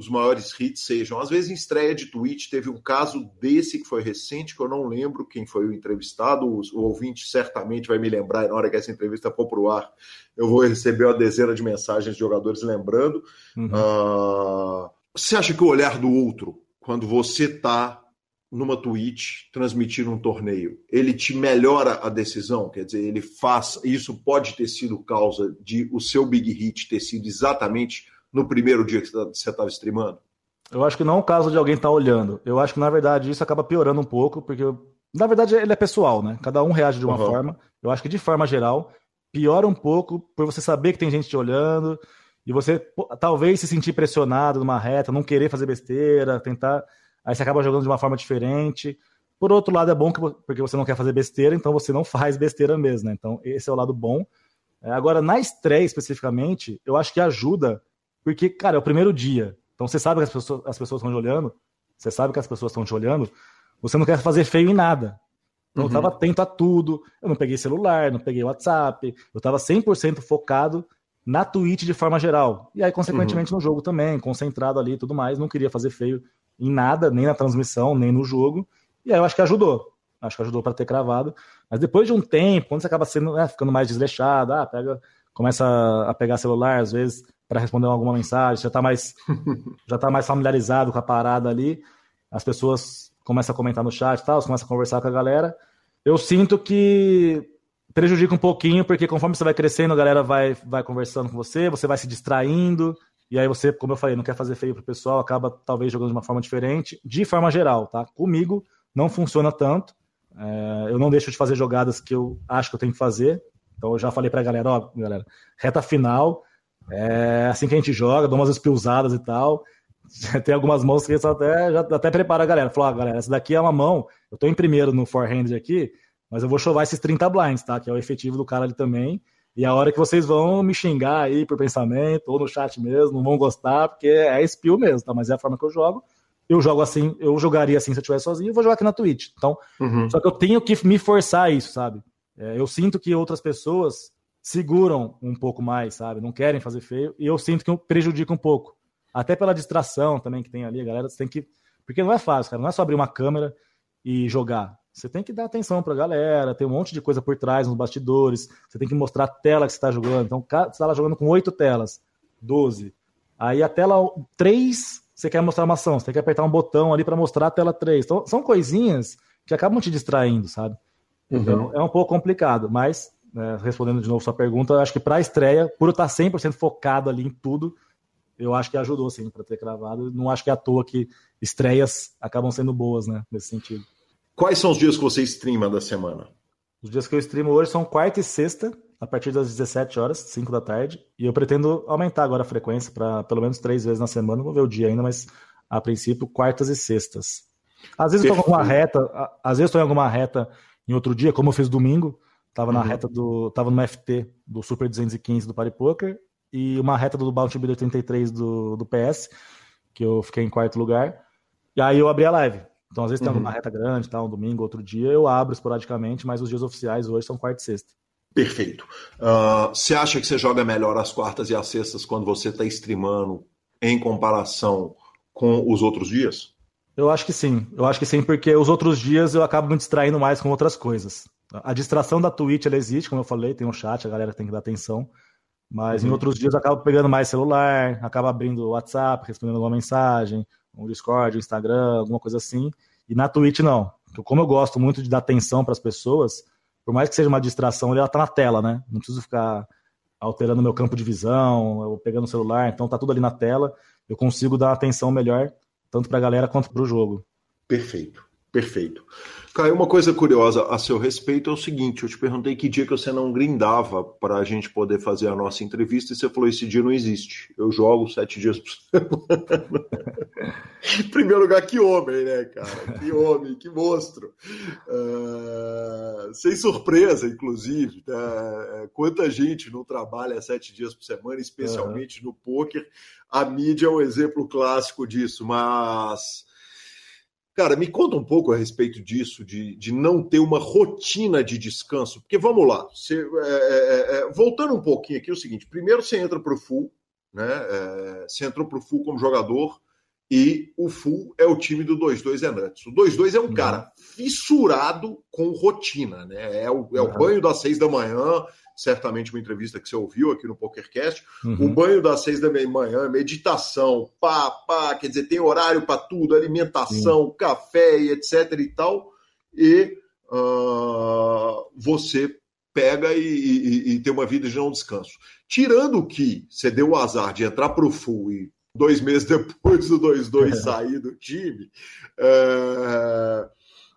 os maiores hits sejam. Às vezes, em estreia de Twitch, teve um caso desse que foi recente, que eu não lembro quem foi o entrevistado. O, o ouvinte certamente vai me lembrar, e na hora que essa entrevista for para o ar, eu vou receber uma dezena de mensagens de jogadores lembrando. Uhum. Uh, você acha que o olhar do outro, quando você está numa Twitch transmitindo um torneio, ele te melhora a decisão? Quer dizer, ele faz. Isso pode ter sido causa de o seu big hit ter sido exatamente no primeiro dia que você estava streamando? Eu acho que não é o caso de alguém estar tá olhando. Eu acho que, na verdade, isso acaba piorando um pouco, porque, na verdade, ele é pessoal, né? Cada um reage de uma uhum. forma. Eu acho que, de forma geral, piora um pouco por você saber que tem gente te olhando e você talvez se sentir pressionado numa reta, não querer fazer besteira, tentar. Aí você acaba jogando de uma forma diferente. Por outro lado, é bom que, porque você não quer fazer besteira, então você não faz besteira mesmo, né? Então, esse é o lado bom. É, agora, na estreia especificamente, eu acho que ajuda porque, cara, é o primeiro dia. Então você sabe que as pessoas, as pessoas estão te olhando, você sabe que as pessoas estão te olhando, você não quer fazer feio em nada. Então uhum. eu estava atento a tudo. Eu não peguei celular, não peguei WhatsApp. Eu estava 100% focado na Twitch de forma geral. E aí, consequentemente, uhum. no jogo também, concentrado ali e tudo mais. Não queria fazer feio em nada, nem na transmissão, nem no jogo. E aí eu acho que ajudou. Acho que ajudou para ter cravado. Mas depois de um tempo, quando você acaba sendo, né, ficando mais desleixado, ah, pega, começa a pegar celular, às vezes para responder alguma mensagem, já está mais, <laughs> já tá mais familiarizado com a parada ali, as pessoas começam a comentar no chat e tal, começam a conversar com a galera. Eu sinto que prejudica um pouquinho, porque conforme você vai crescendo, a galera vai, vai conversando com você, você vai se distraindo, e aí você, como eu falei, não quer fazer feio pro pessoal, acaba talvez jogando de uma forma diferente, de forma geral, tá? Comigo não funciona tanto. É, eu não deixo de fazer jogadas que eu acho que eu tenho que fazer. Então eu já falei pra galera, ó, galera, reta final, é assim que a gente joga, dou umas espilzadas e tal. <laughs> Tem algumas mãos que até, já até prepara a galera. Falou, ah, galera, essa daqui é uma mão. Eu tô em primeiro no forehand aqui, mas eu vou chovar esses 30 blinds, tá? Que é o efetivo do cara ali também. E a hora que vocês vão me xingar aí por pensamento, ou no chat mesmo, não vão gostar, porque é spill mesmo, tá? Mas é a forma que eu jogo. Eu jogo assim, eu jogaria assim se eu estivesse sozinho, eu vou jogar aqui na Twitch. Então, uhum. só que eu tenho que me forçar a isso, sabe? É, eu sinto que outras pessoas seguram um pouco mais, sabe? Não querem fazer feio. E eu sinto que prejudica um pouco. Até pela distração também que tem ali, a galera você tem que. Porque não é fácil, cara. Não é só abrir uma câmera e jogar. Você tem que dar atenção pra galera, tem um monte de coisa por trás nos bastidores. Você tem que mostrar a tela que você está jogando. Então, você está lá jogando com oito telas, 12. Aí a tela 3, você quer mostrar uma ação, você tem que apertar um botão ali para mostrar a tela 3. Então, são coisinhas que acabam te distraindo, sabe? Então, uhum. é um pouco complicado, mas né, respondendo de novo sua pergunta, acho que para a estreia, por eu estar 100% focado ali em tudo, eu acho que ajudou sim para ter gravado. Não acho que é à toa que estreias acabam sendo boas, né, nesse sentido. Quais são os dias que você streama da semana? Os dias que eu streamo hoje são quarta e sexta, a partir das 17 horas, 5 da tarde. E eu pretendo aumentar agora a frequência para pelo menos três vezes na semana. Vou ver o dia ainda, mas a princípio, quartas e sextas. Às vezes eu estou em alguma reta, às vezes estou em alguma reta em outro dia, como eu fiz domingo. Tava uhum. na reta do. Tava no FT do Super 215 do Party Poker e uma reta do Bounty Builder 33 do, do PS, que eu fiquei em quarto lugar. E aí eu abri a live. Então, às vezes tem uhum. alguma reta grande, tá, um domingo, outro dia, eu abro esporadicamente, mas os dias oficiais hoje são quarta e sexta. Perfeito. Uh, você acha que você joga melhor as quartas e as sextas quando você está streamando em comparação com os outros dias? Eu acho que sim. Eu acho que sim, porque os outros dias eu acabo me distraindo mais com outras coisas. A distração da Twitch ela existe, como eu falei, tem um chat, a galera tem que dar atenção. Mas uhum. em outros dias eu acabo pegando mais celular, acabo abrindo o WhatsApp, respondendo alguma mensagem, um Discord, um Instagram, alguma coisa assim. E na Twitch não. Como eu gosto muito de dar atenção para as pessoas, por mais que seja uma distração, ela tá na tela, né? Não preciso ficar alterando meu campo de visão, ou pegando o celular, então tá tudo ali na tela. Eu consigo dar atenção melhor, tanto para a galera quanto para o jogo. Perfeito. Perfeito. Caio, uma coisa curiosa a seu respeito é o seguinte: eu te perguntei que dia que você não grindava para a gente poder fazer a nossa entrevista e você falou: esse dia não existe. Eu jogo sete dias por semana. <laughs> em primeiro lugar, que homem, né, cara? Que homem, que monstro. Uh, sem surpresa, inclusive. Né? Quanta gente não trabalha sete dias por semana, especialmente uhum. no poker. A mídia é um exemplo clássico disso, mas Cara, me conta um pouco a respeito disso, de, de não ter uma rotina de descanso. Porque vamos lá, você, é, é, é, voltando um pouquinho aqui, é o seguinte: primeiro você entra para o full, né? É, você entrou para o full como jogador, e o full é o time do 2-2 é Nuts. O 2-2 é um uhum. cara fissurado com rotina, né? É o, é o uhum. banho das seis da manhã, certamente uma entrevista que você ouviu aqui no PokerCast. Uhum. O banho das seis da manhã, meditação, pá, pá, quer dizer, tem horário para tudo, alimentação, Sim. café e etc e tal. E uh, você pega e, e, e, tem uma vida de não descanso. Tirando que você deu o azar de entrar para o full e dois meses depois do 2-2 sair do time. Uh,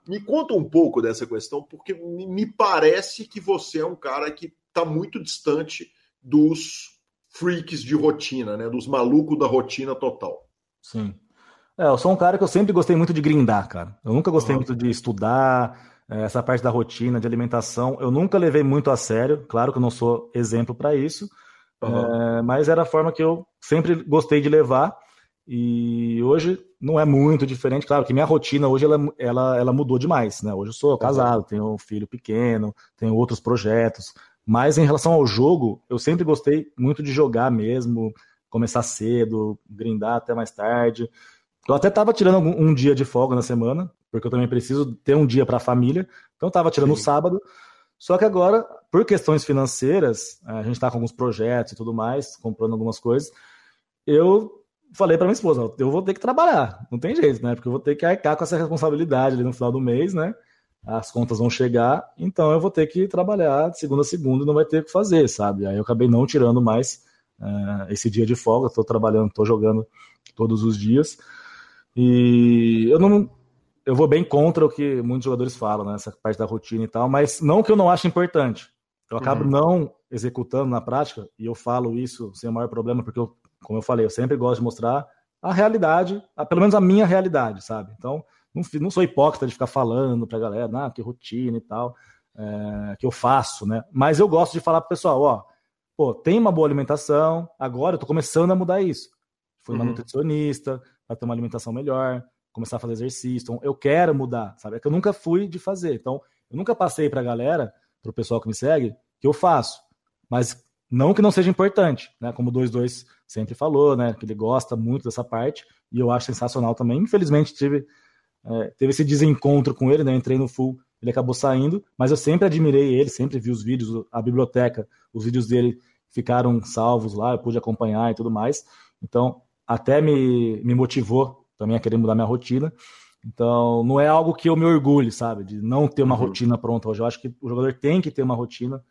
me conta um pouco dessa questão, porque me parece que você é um cara que está muito distante dos freaks de rotina, né? Dos malucos da rotina total. Sim. É, eu sou um cara que eu sempre gostei muito de grindar, cara. Eu nunca gostei uhum. muito de estudar, é, essa parte da rotina, de alimentação. Eu nunca levei muito a sério. Claro que eu não sou exemplo para isso, uhum. é, mas era a forma que eu sempre gostei de levar. E hoje não é muito diferente. Claro que minha rotina hoje ela, ela, ela mudou demais, né? Hoje eu sou casado, tenho um filho pequeno, tenho outros projetos. Mas em relação ao jogo, eu sempre gostei muito de jogar mesmo, começar cedo, grindar até mais tarde. Eu até estava tirando um, dia de folga na semana, porque eu também preciso ter um dia para a família. Então eu estava tirando o sábado. Só que agora, por questões financeiras, a gente está com alguns projetos e tudo mais, comprando algumas coisas. Eu falei para minha esposa, eu vou ter que trabalhar, não tem jeito, né? Porque eu vou ter que arcar com essa responsabilidade ali no final do mês, né? as contas vão chegar, então eu vou ter que trabalhar de segunda a segunda e não vai ter o que fazer, sabe? Aí eu acabei não tirando mais uh, esse dia de folga, estou trabalhando, estou jogando todos os dias. E eu não. Eu vou bem contra o que muitos jogadores falam, né? Essa parte da rotina e tal, mas não que eu não ache importante. Eu acabo uhum. não executando na prática, e eu falo isso sem o maior problema, porque, eu, como eu falei, eu sempre gosto de mostrar a realidade, a, pelo menos a minha realidade, sabe? Então, não, não sou hipócrita de ficar falando pra galera, ah, que rotina e tal, é, que eu faço, né? Mas eu gosto de falar pro pessoal, ó, pô, tem uma boa alimentação, agora eu tô começando a mudar isso. Fui uma uhum. nutricionista, para ter uma alimentação melhor, começar a fazer exercício. Então, eu quero mudar, sabe? É que eu nunca fui de fazer. Então, eu nunca passei pra galera, pro pessoal que me segue, que eu faço. Mas não que não seja importante, né? Como o 22 sempre falou, né? Que ele gosta muito dessa parte, e eu acho sensacional também. Infelizmente, tive é, teve esse desencontro com ele, né? Eu entrei no full, ele acabou saindo, mas eu sempre admirei ele, sempre vi os vídeos, a biblioteca, os vídeos dele ficaram salvos lá, eu pude acompanhar e tudo mais. Então, até me, me motivou também a querer mudar minha rotina. Então, não é algo que eu me orgulhe, sabe? De não ter uma uhum. rotina pronta hoje. Eu acho que o jogador tem que ter uma rotina,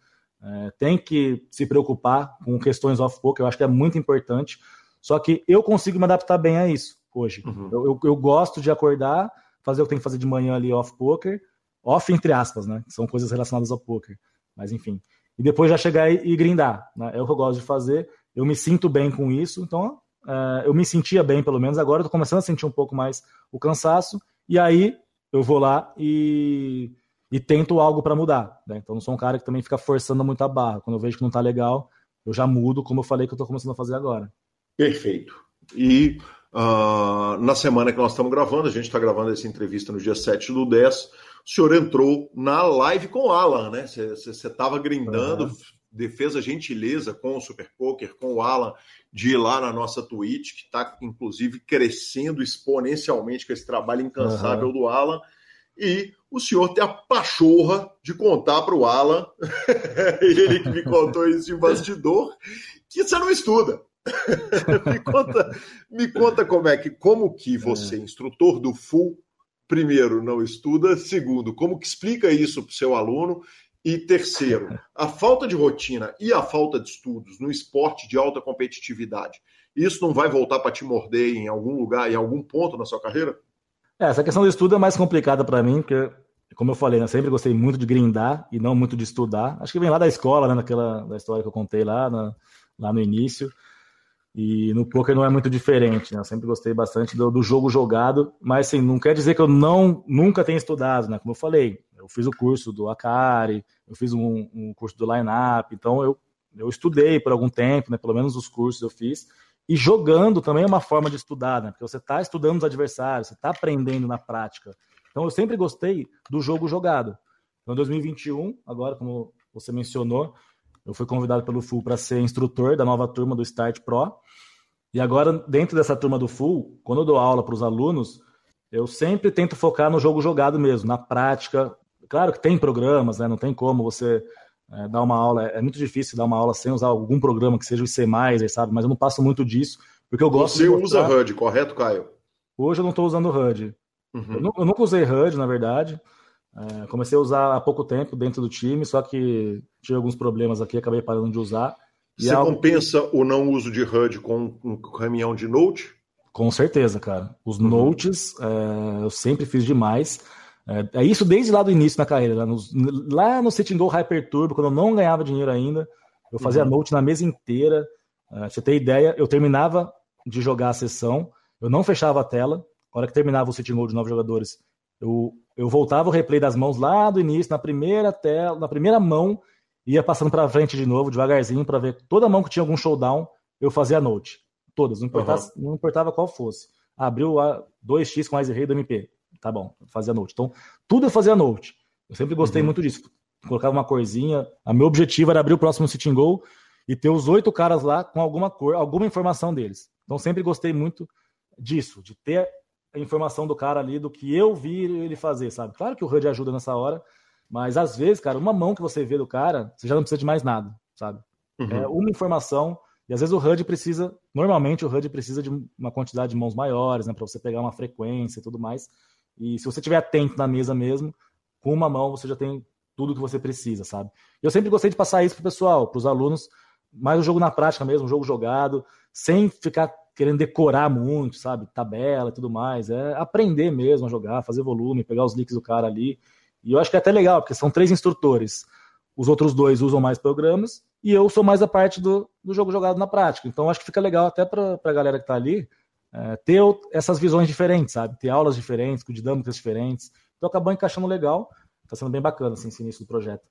é, tem que se preocupar com questões off-poker. Eu acho que é muito importante. Só que eu consigo me adaptar bem a isso hoje. Uhum. Eu, eu, eu, gosto de acordar, fazer o que tem que fazer de manhã ali off-poker, off entre aspas, né? São coisas relacionadas ao poker. Mas enfim. E depois já chegar e, e grindar. Né? É o que eu gosto de fazer. Eu me sinto bem com isso. Então, é, eu me sentia bem, pelo menos. Agora eu tô começando a sentir um pouco mais o cansaço. E aí eu vou lá e, e tento algo para mudar. Né? Então, não sou um cara que também fica forçando muito a barra. Quando eu vejo que não tá legal, eu já mudo, como eu falei que eu tô começando a fazer agora. Perfeito. E Uh, na semana que nós estamos gravando, a gente está gravando essa entrevista no dia 7 do 10. O senhor entrou na live com o Alan, né? Você estava grindando, uhum. Defesa gentileza com o Super Poker, com o Alan, de ir lá na nossa Twitch, que está inclusive crescendo exponencialmente com esse trabalho incansável uhum. do Alan. E o senhor tem a pachorra de contar para o Alan, <laughs> ele que me contou isso de bastidor, que você não estuda. <laughs> me, conta, me conta como é que, como que você, é. instrutor do full, primeiro, não estuda, segundo, como que explica isso para o seu aluno, e terceiro, a falta de rotina e a falta de estudos no esporte de alta competitividade, isso não vai voltar para te morder em algum lugar, em algum ponto na sua carreira? É, essa questão do estudo é mais complicada para mim, porque, como eu falei, né, sempre gostei muito de grindar e não muito de estudar. Acho que vem lá da escola, né, naquela da história que eu contei lá, na, lá no início. E no poker não é muito diferente, né? Eu sempre gostei bastante do, do, jogo jogado, mas assim, não quer dizer que eu não nunca tenha estudado, né? Como eu falei, eu fiz o curso do Akari, eu fiz um, um curso do Lineup, então eu, eu estudei por algum tempo, né? Pelo menos os cursos eu fiz. E jogando também é uma forma de estudar, né? Porque você está estudando os adversários, você está aprendendo na prática. Então eu sempre gostei do jogo jogado. Então, em 2021, agora, como você mencionou, eu fui convidado pelo Full para ser instrutor da nova turma do Start Pro. E agora, dentro dessa turma do Full, quando eu dou aula para os alunos, eu sempre tento focar no jogo jogado mesmo, na prática. Claro que tem programas, né? Não tem como você é, dar uma aula. É muito difícil dar uma aula sem usar algum programa que seja o C, sabe? Mas eu não passo muito disso, porque eu gosto Você usa HUD, correto, Caio? Hoje eu não estou usando HUD. Uhum. Eu, eu, nunca usei HUD, na verdade. É, comecei a usar há pouco tempo dentro do time, só que tive alguns problemas aqui, acabei parando de usar. Você é compensa o não uso de HUD com um caminhão de Note? Com certeza, cara. Os uhum. Notes é, eu sempre fiz demais. É, é, isso desde lá do início da carreira. Lá, nos, lá no Sitting Go Hyper Turbo, quando eu não ganhava dinheiro ainda, eu fazia uhum. Note na mesa inteira. É, você ter ideia, eu terminava de jogar a sessão, eu não fechava a tela. A hora que terminava o Sitting Go de nove jogadores, eu eu voltava o replay das mãos lá do início, na primeira tela, na primeira mão, ia passando para frente de novo, devagarzinho, para ver toda mão que tinha algum showdown, eu fazia note. Todas, não importava, uhum. não importava qual fosse. Abriu a 2x com mais rei do MP. Tá bom, fazia note. Então, tudo eu fazia note. Eu sempre gostei uhum. muito disso. Colocava uma corzinha. O meu objetivo era abrir o próximo sitting goal e ter os oito caras lá com alguma cor, alguma informação deles. Então, sempre gostei muito disso, de ter a informação do cara ali, do que eu vi ele fazer, sabe? Claro que o HUD ajuda nessa hora, mas às vezes, cara, uma mão que você vê do cara, você já não precisa de mais nada, sabe? Uhum. É uma informação, e às vezes o HUD precisa, normalmente o HUD precisa de uma quantidade de mãos maiores, né, para você pegar uma frequência e tudo mais. E se você tiver atento na mesa mesmo, com uma mão você já tem tudo que você precisa, sabe? Eu sempre gostei de passar isso pro pessoal, para os alunos, mais o jogo na prática mesmo, um jogo jogado, sem ficar querendo decorar muito, sabe? Tabela e tudo mais. É aprender mesmo a jogar, fazer volume, pegar os leaks do cara ali. E eu acho que é até legal, porque são três instrutores. Os outros dois usam mais programas e eu sou mais a parte do, do jogo jogado na prática. Então acho que fica legal até para a galera que está ali é, ter essas visões diferentes, sabe? Ter aulas diferentes, com dinâmicas diferentes. Então acabou encaixando legal. Está sendo bem bacana assim, esse início do projeto.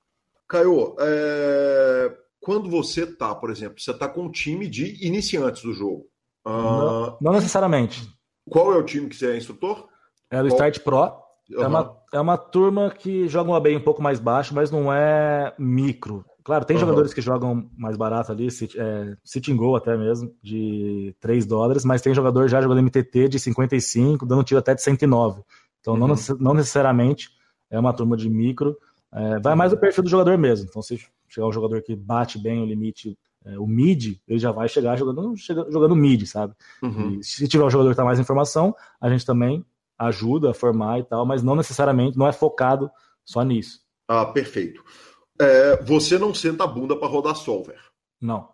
Caio, é... quando você tá, por exemplo, você tá com um time de iniciantes do jogo. Não, ah, não, necessariamente. Qual é o time que você é instrutor? É do Start Pro. Uhum. É, uma, é uma turma que joga uma bem um pouco mais baixo, mas não é micro. Claro, tem uhum. jogadores que jogam mais barato ali, sit, é, sitting goal até mesmo, de 3 dólares, mas tem jogador já jogando MTT de 55, dando tiro até de 109. Então, uhum. não, não necessariamente é uma turma de micro. É, vai mais do perfil do jogador mesmo. Então, se chegar um jogador que bate bem o limite é, o mid, ele já vai chegar jogando, jogando mid, sabe? Uhum. se tiver um jogador que tá mais informação, a gente também ajuda a formar e tal, mas não necessariamente, não é focado só nisso. Ah, perfeito. É, você não senta a bunda para rodar solver. Não.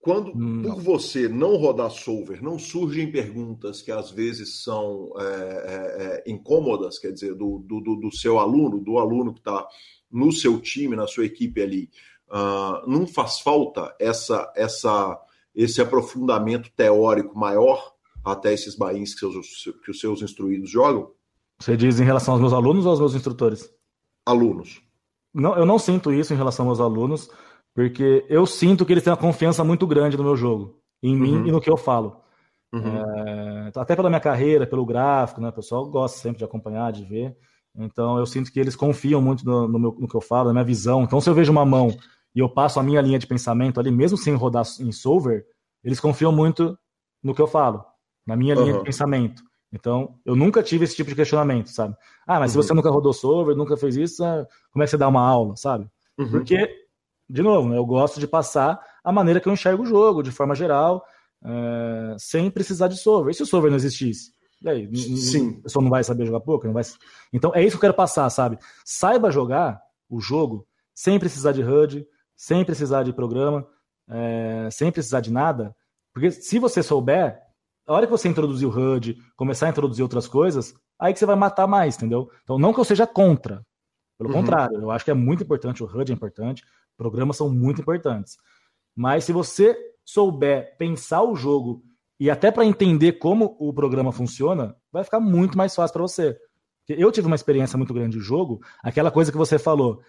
Quando não. por você não rodar solver, não surgem perguntas que às vezes são é, é, é incômodas, quer dizer, do, do, do seu aluno, do aluno que está no seu time, na sua equipe ali, Uh, não faz falta essa, essa, esse aprofundamento teórico maior até esses bains que, seus, que os seus instruídos jogam? Você diz em relação aos meus alunos ou aos meus instrutores? Alunos. Não, eu não sinto isso em relação aos alunos, porque eu sinto que eles têm uma confiança muito grande no meu jogo, em mim uhum. e no que eu falo. Uhum. É, até pela minha carreira, pelo gráfico, né? O pessoal gosta sempre de acompanhar, de ver. Então eu sinto que eles confiam muito no, no, meu, no que eu falo, na minha visão. Então se eu vejo uma mão e eu passo a minha linha de pensamento ali, mesmo sem rodar em solver, eles confiam muito no que eu falo, na minha uhum. linha de pensamento. Então, eu nunca tive esse tipo de questionamento, sabe? Ah, mas uhum. se você nunca rodou solver, nunca fez isso, ah, como é que você dá uma aula, sabe? Uhum. Porque, de novo, né, eu gosto de passar a maneira que eu enxergo o jogo, de forma geral, é, sem precisar de solver. E se o solver não existisse? E aí? Sim. A pessoa não vai saber jogar poker? Não vai... Então, é isso que eu quero passar, sabe? Saiba jogar o jogo sem precisar de HUD, sem precisar de programa, é, sem precisar de nada, porque se você souber, a hora que você introduzir o HUD, começar a introduzir outras coisas, aí que você vai matar mais, entendeu? Então, não que eu seja contra. Pelo uhum. contrário, eu acho que é muito importante, o HUD é importante, programas são muito importantes. Mas se você souber pensar o jogo e até para entender como o programa funciona, vai ficar muito mais fácil para você. Eu tive uma experiência muito grande de jogo, aquela coisa que você falou,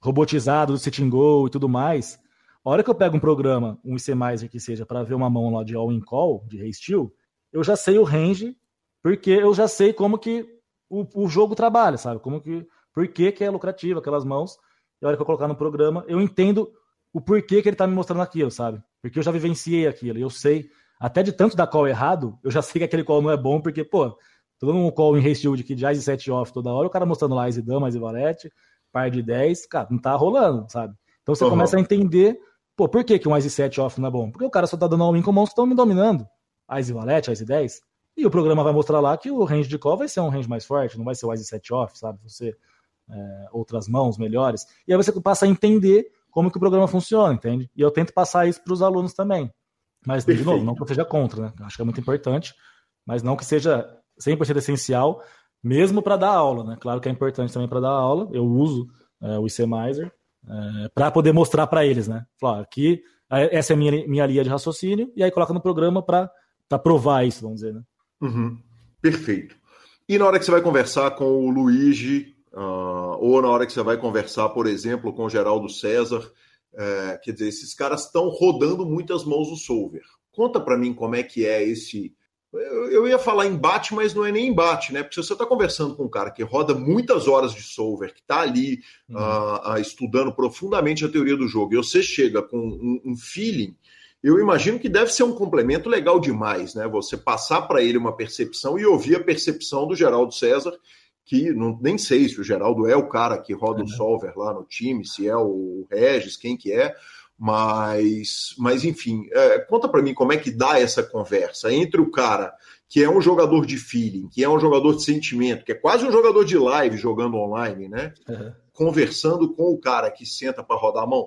robotizado, do sitting goal e tudo mais. A hora que eu pego um programa, um IC que seja, para ver uma mão lá de all-in call, de steal, eu já sei o range, porque eu já sei como que o, o jogo trabalha, sabe? Como que, por que, que é lucrativo aquelas mãos. E a hora que eu colocar no programa, eu entendo o porquê que ele tá me mostrando aquilo, sabe? Porque eu já vivenciei aquilo, e eu sei, até de tanto dar call errado, eu já <laughs> sei que aquele call não é bom, porque, pô, tô dando um call em race shield aqui de Ice 7 off toda hora, o cara mostrando lá Ice Dama, Ice Valete, par de 10, cara, não tá rolando, sabe? Então você uhum. começa a entender, pô, por que, que um Ice 7 off não é bom? Porque o cara só tá dando all-in com mãos que estão me dominando. Ice Valete, Ice 10, e o programa vai mostrar lá que o range de call vai ser um range mais forte, não vai ser o Ice 7 off, sabe? Você, é, outras mãos melhores. E aí você passa a entender como que o programa funciona, entende? E eu tento passar isso para os alunos também. Mas, Perfeito. de novo, não que eu seja contra, né? Acho que é muito importante, mas não que seja 100% essencial, mesmo para dar aula, né? Claro que é importante também para dar aula, eu uso é, o ICMizer é, para poder mostrar para eles, né? Falar, aqui, essa é a minha, minha linha de raciocínio, e aí coloca no programa para provar isso, vamos dizer, né? Uhum. Perfeito. E na hora que você vai conversar com o Luigi, uh, ou na hora que você vai conversar, por exemplo, com o Geraldo César, é, quer dizer, esses caras estão rodando muitas mãos no solver. Conta para mim como é que é esse. Eu, eu, ia falar embate, mas não é nem embate, né? Porque se você está conversando com um cara que roda muitas horas de solver, que está ali uhum. uh, uh, estudando profundamente a teoria do jogo, e você chega com um, um feeling, eu imagino que deve ser um complemento legal demais, né? Você passar para ele uma percepção e ouvir a percepção do Geraldo César que não, nem sei se o Geraldo é o cara que roda o solver lá no time, se é o Regis, quem que é, mas, mas enfim, é, conta para mim como é que dá essa conversa entre o cara que é um jogador de feeling, que é um jogador de sentimento, que é quase um jogador de live jogando online, né? Uhum. Conversando com o cara que senta para rodar a mão.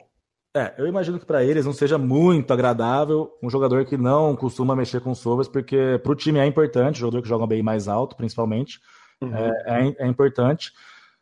É, eu imagino que para eles não seja muito agradável um jogador que não costuma mexer com solvers, porque para o time é importante, jogador que joga bem mais alto, principalmente. Uhum. É, é, é, importante.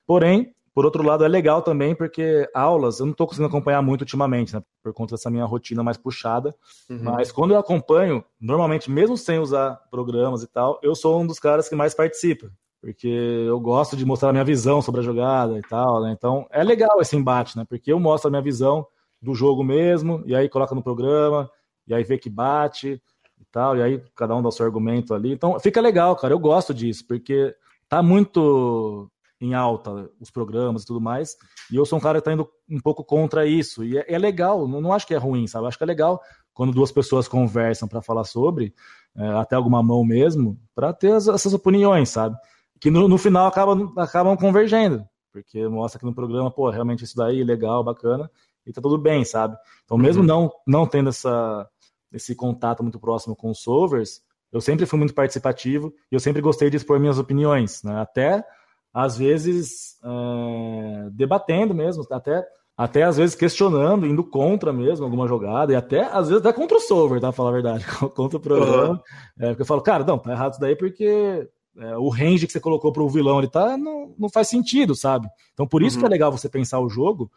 Porém, por outro lado, é legal também porque aulas eu não estou conseguindo acompanhar muito ultimamente, né, por conta dessa minha rotina mais puxada. Uhum. Mas quando eu acompanho, normalmente, mesmo sem usar programas e tal, eu sou um dos caras que mais participa. Porque eu gosto de mostrar a minha visão sobre a jogada e tal, né? Então é legal esse embate, né? Porque eu mostro a minha visão do jogo mesmo, e aí coloca no programa, e aí vê que bate e tal, e aí cada um dá o seu argumento ali. Então fica legal, cara. Eu gosto disso, porque tá muito em alta os programas e tudo mais, e eu sou um cara que tá indo um pouco contra isso, e é, é legal, não, não, acho que é ruim, sabe? Acho que é legal quando duas pessoas conversam para falar sobre, é, até alguma mão mesmo, para ter as, essas opiniões, sabe? Que no, no, final acabam, acabam convergendo, porque mostra que no programa, pô, realmente isso daí, legal, bacana, e tá tudo bem, sabe? Então, mesmo uhum. não, não tendo essa, esse contato muito próximo com os solvers, eu sempre fui muito participativo e eu sempre gostei de expor minhas opiniões, né? Até às vezes é, debatendo mesmo, até até às vezes questionando, indo contra mesmo alguma jogada, e até às vezes até contra o solver, tá? Pra falar a verdade, <laughs> contra o programa. Uhum. É, porque eu falo, cara, não, tá errado isso daí porque é, o range que você colocou pro vilão ele tá, não, não faz sentido, sabe? Então por isso uhum. que é uhum. legal você pensar o jogo,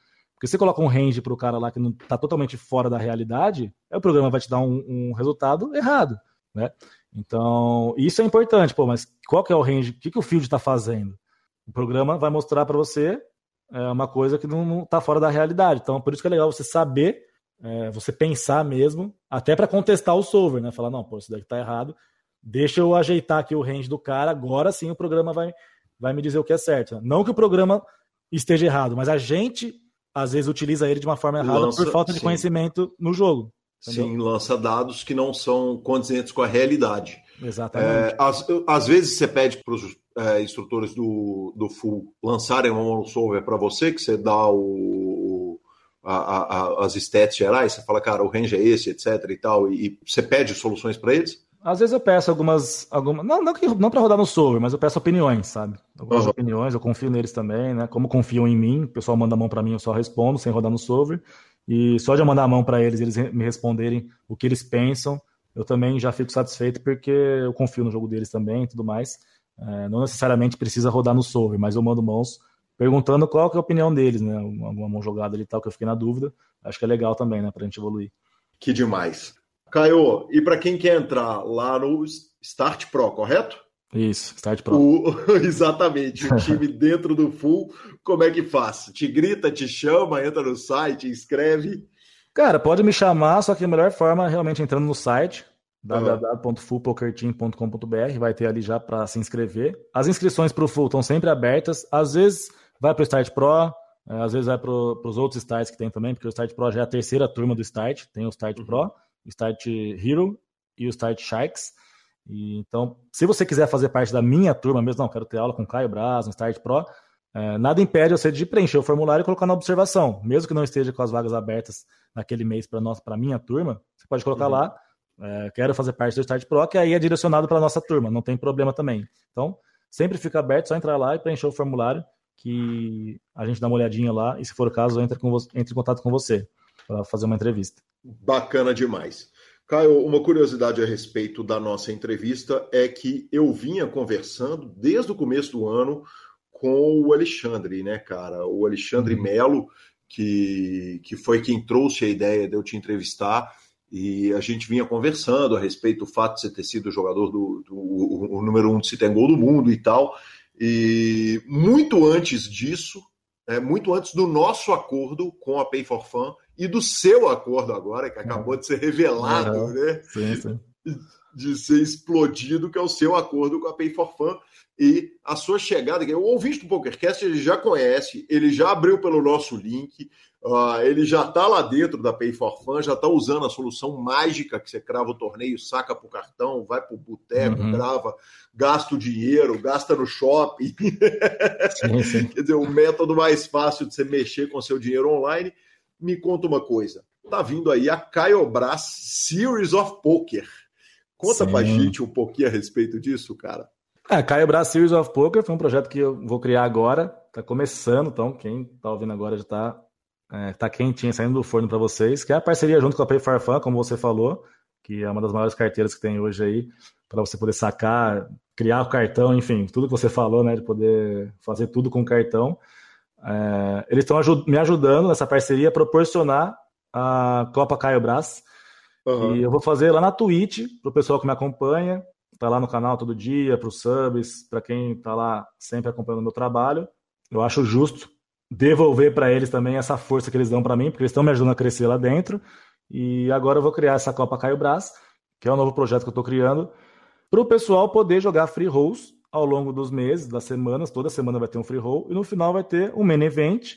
porque você coloca um range pro cara lá que não tá totalmente fora da realidade, aí o programa vai te dar um, um resultado errado, né? Então, isso é importante, pô, mas qual que é o range? O que, que o field está fazendo? O programa vai mostrar para você é, uma coisa que não está fora da realidade. Então, por isso que é legal você saber, é, você pensar mesmo, até para contestar o solver, né? Falar, não, pô, isso daqui está errado, deixa eu ajeitar aqui o range do cara, agora sim o programa vai, vai me dizer o que é certo. Não que o programa esteja errado, mas a gente, às vezes, utiliza ele de uma forma errada Lança, por falta de sim. conhecimento no jogo. Entendeu? Sim, lança dados que não são condizentes com a realidade. Exatamente. É, às, às, vezes você pede para os é, instrutores do, do Full lançarem um monosolver para você, que você dá o, a, a, as stats gerais, você fala, cara, o range é esse, etc e tal, e, e você pede soluções para eles? Às vezes eu peço algumas. algumas não, não, não para rodar no solver, mas eu peço opiniões, sabe? Algumas uhum. opiniões, eu confio neles também, né? Como confiam em mim, o pessoal manda a mão para mim, eu só respondo sem rodar no solver. E só de eu mandar a mão para eles, eles me responderem o que eles pensam, eu também já fico satisfeito porque eu confio no jogo deles também e tudo mais. É, não necessariamente precisa rodar no solver, mas eu mando mãos perguntando qual é a opinião deles, né? Uma, uma mão jogada ali e tal, que eu fiquei na dúvida. Acho que é legal também, né, pra gente evoluir. Que demais. Caio, e para quem quer entrar lá no Start Pro, correto? Isso, Start Pro. O, <laughs> exatamente, o time <laughs> dentro do full, como é que faz? Te grita, te chama, entra no site, inscreve? Cara, pode me chamar, só que a melhor forma é realmente entrando no site, www.fullpokerteam.com.br, vai ter ali já para se inscrever. As inscrições para o Full estão sempre abertas, às vezes vai para o Start Pro, é, às vezes vai para os outros starts que tem também, porque o Start Pro já é a terceira turma do Start, tem o Start uhum. Pro, Start Hero e o Start Sharks. E, então, se você quiser fazer parte da minha turma mesmo, não, quero ter aula com o Caio Braz, no Start Pro, é, nada impede você de preencher o formulário e colocar na observação. Mesmo que não esteja com as vagas abertas naquele mês para nós, para minha turma, você pode colocar uhum. lá, é, quero fazer parte do Start Pro, que aí é direcionado para a nossa turma, não tem problema também. Então, sempre fica aberto, só entrar lá e preencher o formulário, que a gente dá uma olhadinha lá, e se for o caso, entre, com entre em contato com você para fazer uma entrevista. Bacana demais. Caio, uma curiosidade a respeito da nossa entrevista é que eu vinha conversando desde o começo do ano com o Alexandre, né, cara? O Alexandre uhum. Melo, que, que foi quem trouxe a ideia de eu te entrevistar. E a gente vinha conversando a respeito do fato de você ter sido jogador do, do o, o número um de se tem gol do mundo e tal. E muito antes disso, é, muito antes do nosso acordo com a Pay for Fun e do seu acordo agora, que acabou de ser revelado, uhum. né? Sim, sim. De ser explodido, que é o seu acordo com a Pay for Fun e a sua chegada. O ouvinte do PokerCast ele já conhece, ele já abriu pelo nosso link, uh, ele já está lá dentro da Pay for Fun, já está usando a solução mágica que você crava o torneio, saca para o cartão, vai para o boteco, uhum. grava, gasta o dinheiro, gasta no shopping. <laughs> Sim, sim. Quer dizer, o método mais fácil de você mexer com seu dinheiro online. Me conta uma coisa. Tá vindo aí a Caiobras Series of Poker. Conta Sim. pra gente um pouquinho a respeito disso, cara. É, Caio Braz Series of Poker foi um projeto que eu vou criar agora. Tá começando, então quem tá ouvindo agora já tá, é, tá quentinho, saindo do forno para vocês. Que é a parceria junto com a Pay for Fun, como você falou, que é uma das maiores carteiras que tem hoje aí, para você poder sacar, criar o cartão, enfim, tudo que você falou, né, de poder fazer tudo com cartão. É, eles estão me ajudando nessa parceria a proporcionar a Copa Caio Braz. Uhum. E eu vou fazer lá na Twitch, para o pessoal que me acompanha tá lá no canal todo dia, para os subs, para quem tá lá sempre acompanhando o meu trabalho. Eu acho justo devolver para eles também essa força que eles dão para mim, porque eles estão me ajudando a crescer lá dentro. E agora eu vou criar essa Copa Caio Brás, que é um novo projeto que eu estou criando, para o pessoal poder jogar free rolls ao longo dos meses, das semanas. Toda semana vai ter um free roll e no final vai ter um main event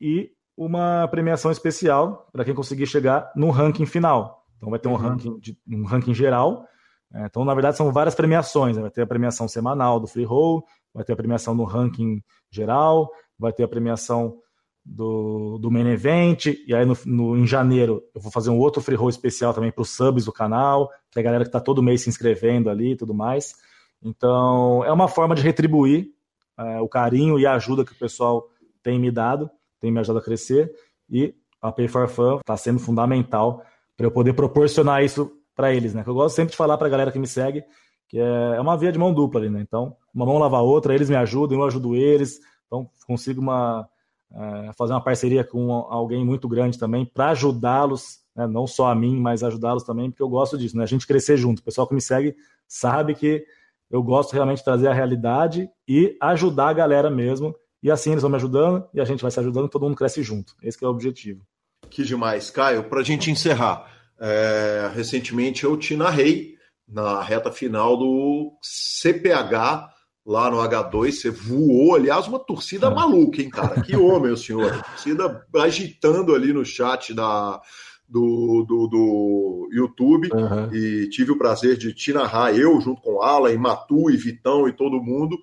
e uma premiação especial para quem conseguir chegar no ranking final. Então vai ter um uhum. ranking, de, um ranking geral é, então, na verdade, são várias premiações. Né? Vai ter a premiação semanal do free roll, vai ter a premiação do ranking geral, vai ter a premiação do, do main event, e aí no, no, em janeiro eu vou fazer um outro free roll especial também para os subs do canal, que é a galera que está todo mês se inscrevendo ali e tudo mais. Então, é uma forma de retribuir é, o carinho e a ajuda que o pessoal tem me dado, tem me ajudado a crescer, e a Pay for Fun está sendo fundamental para eu poder proporcionar isso para eles, né? Que eu gosto sempre de falar para a galera que me segue que é, é uma via de mão dupla ali, né? Então, uma mão lava a outra, eles me ajudam, eu ajudo eles, então consigo uma, é, fazer uma parceria com alguém muito grande também para ajudá-los, né? não só a mim, mas ajudá-los também, porque eu gosto disso, né? A gente crescer junto. O pessoal que me segue sabe que eu gosto realmente de trazer a realidade e ajudar a galera mesmo. E assim eles vão me ajudando e a gente vai se ajudando, todo mundo cresce junto. Esse é o objetivo. Que demais. Caio, para a gente encerrar, é, recentemente eu te narrei na reta final do CPH lá no H2, você voou, aliás, uma torcida é. maluca, hein, cara? Que homem, o senhor. <laughs> Torcida agitando ali no chat da, do, do, do YouTube uhum. e tive o prazer de te narrar, eu, junto com Alan, e Matu, e Vitão e todo mundo.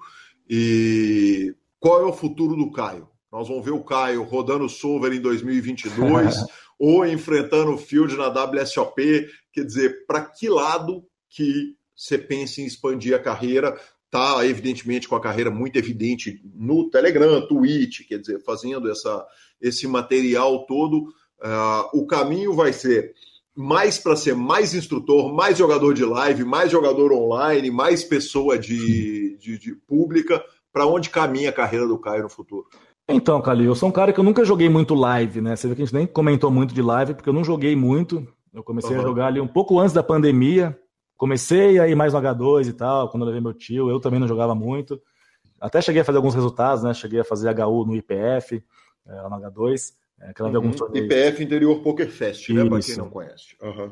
E qual é o futuro do Caio? Nós vamos ver o Caio rodando o Solver em 2022. <laughs> ou enfrentando o Field na WSOP. Quer dizer, para que lado que você pensa em expandir a carreira? Tá, evidentemente, com a carreira muito evidente no Telegram, Twitch, quer dizer, fazendo essa, esse material todo. Uh, o caminho vai ser mais para ser mais instrutor, mais jogador de live, mais jogador online, mais pessoa de, de, de pública? Para onde caminha a carreira do Caio no futuro? Então, Calil, eu sou um cara que eu nunca joguei muito live, né? Você vê que a gente nem comentou muito de live, porque eu não joguei muito. Eu comecei uhum. a jogar ali um pouco antes da pandemia. Comecei a ir mais no H2 e tal, quando eu levei meu tio. Eu também não jogava muito. Até cheguei a fazer alguns resultados, né? Cheguei a fazer HU no IPF, é, lá no H2. É, uhum. alguns IPF Interior Poker Fest, né? Para quem não conhece. Uhum.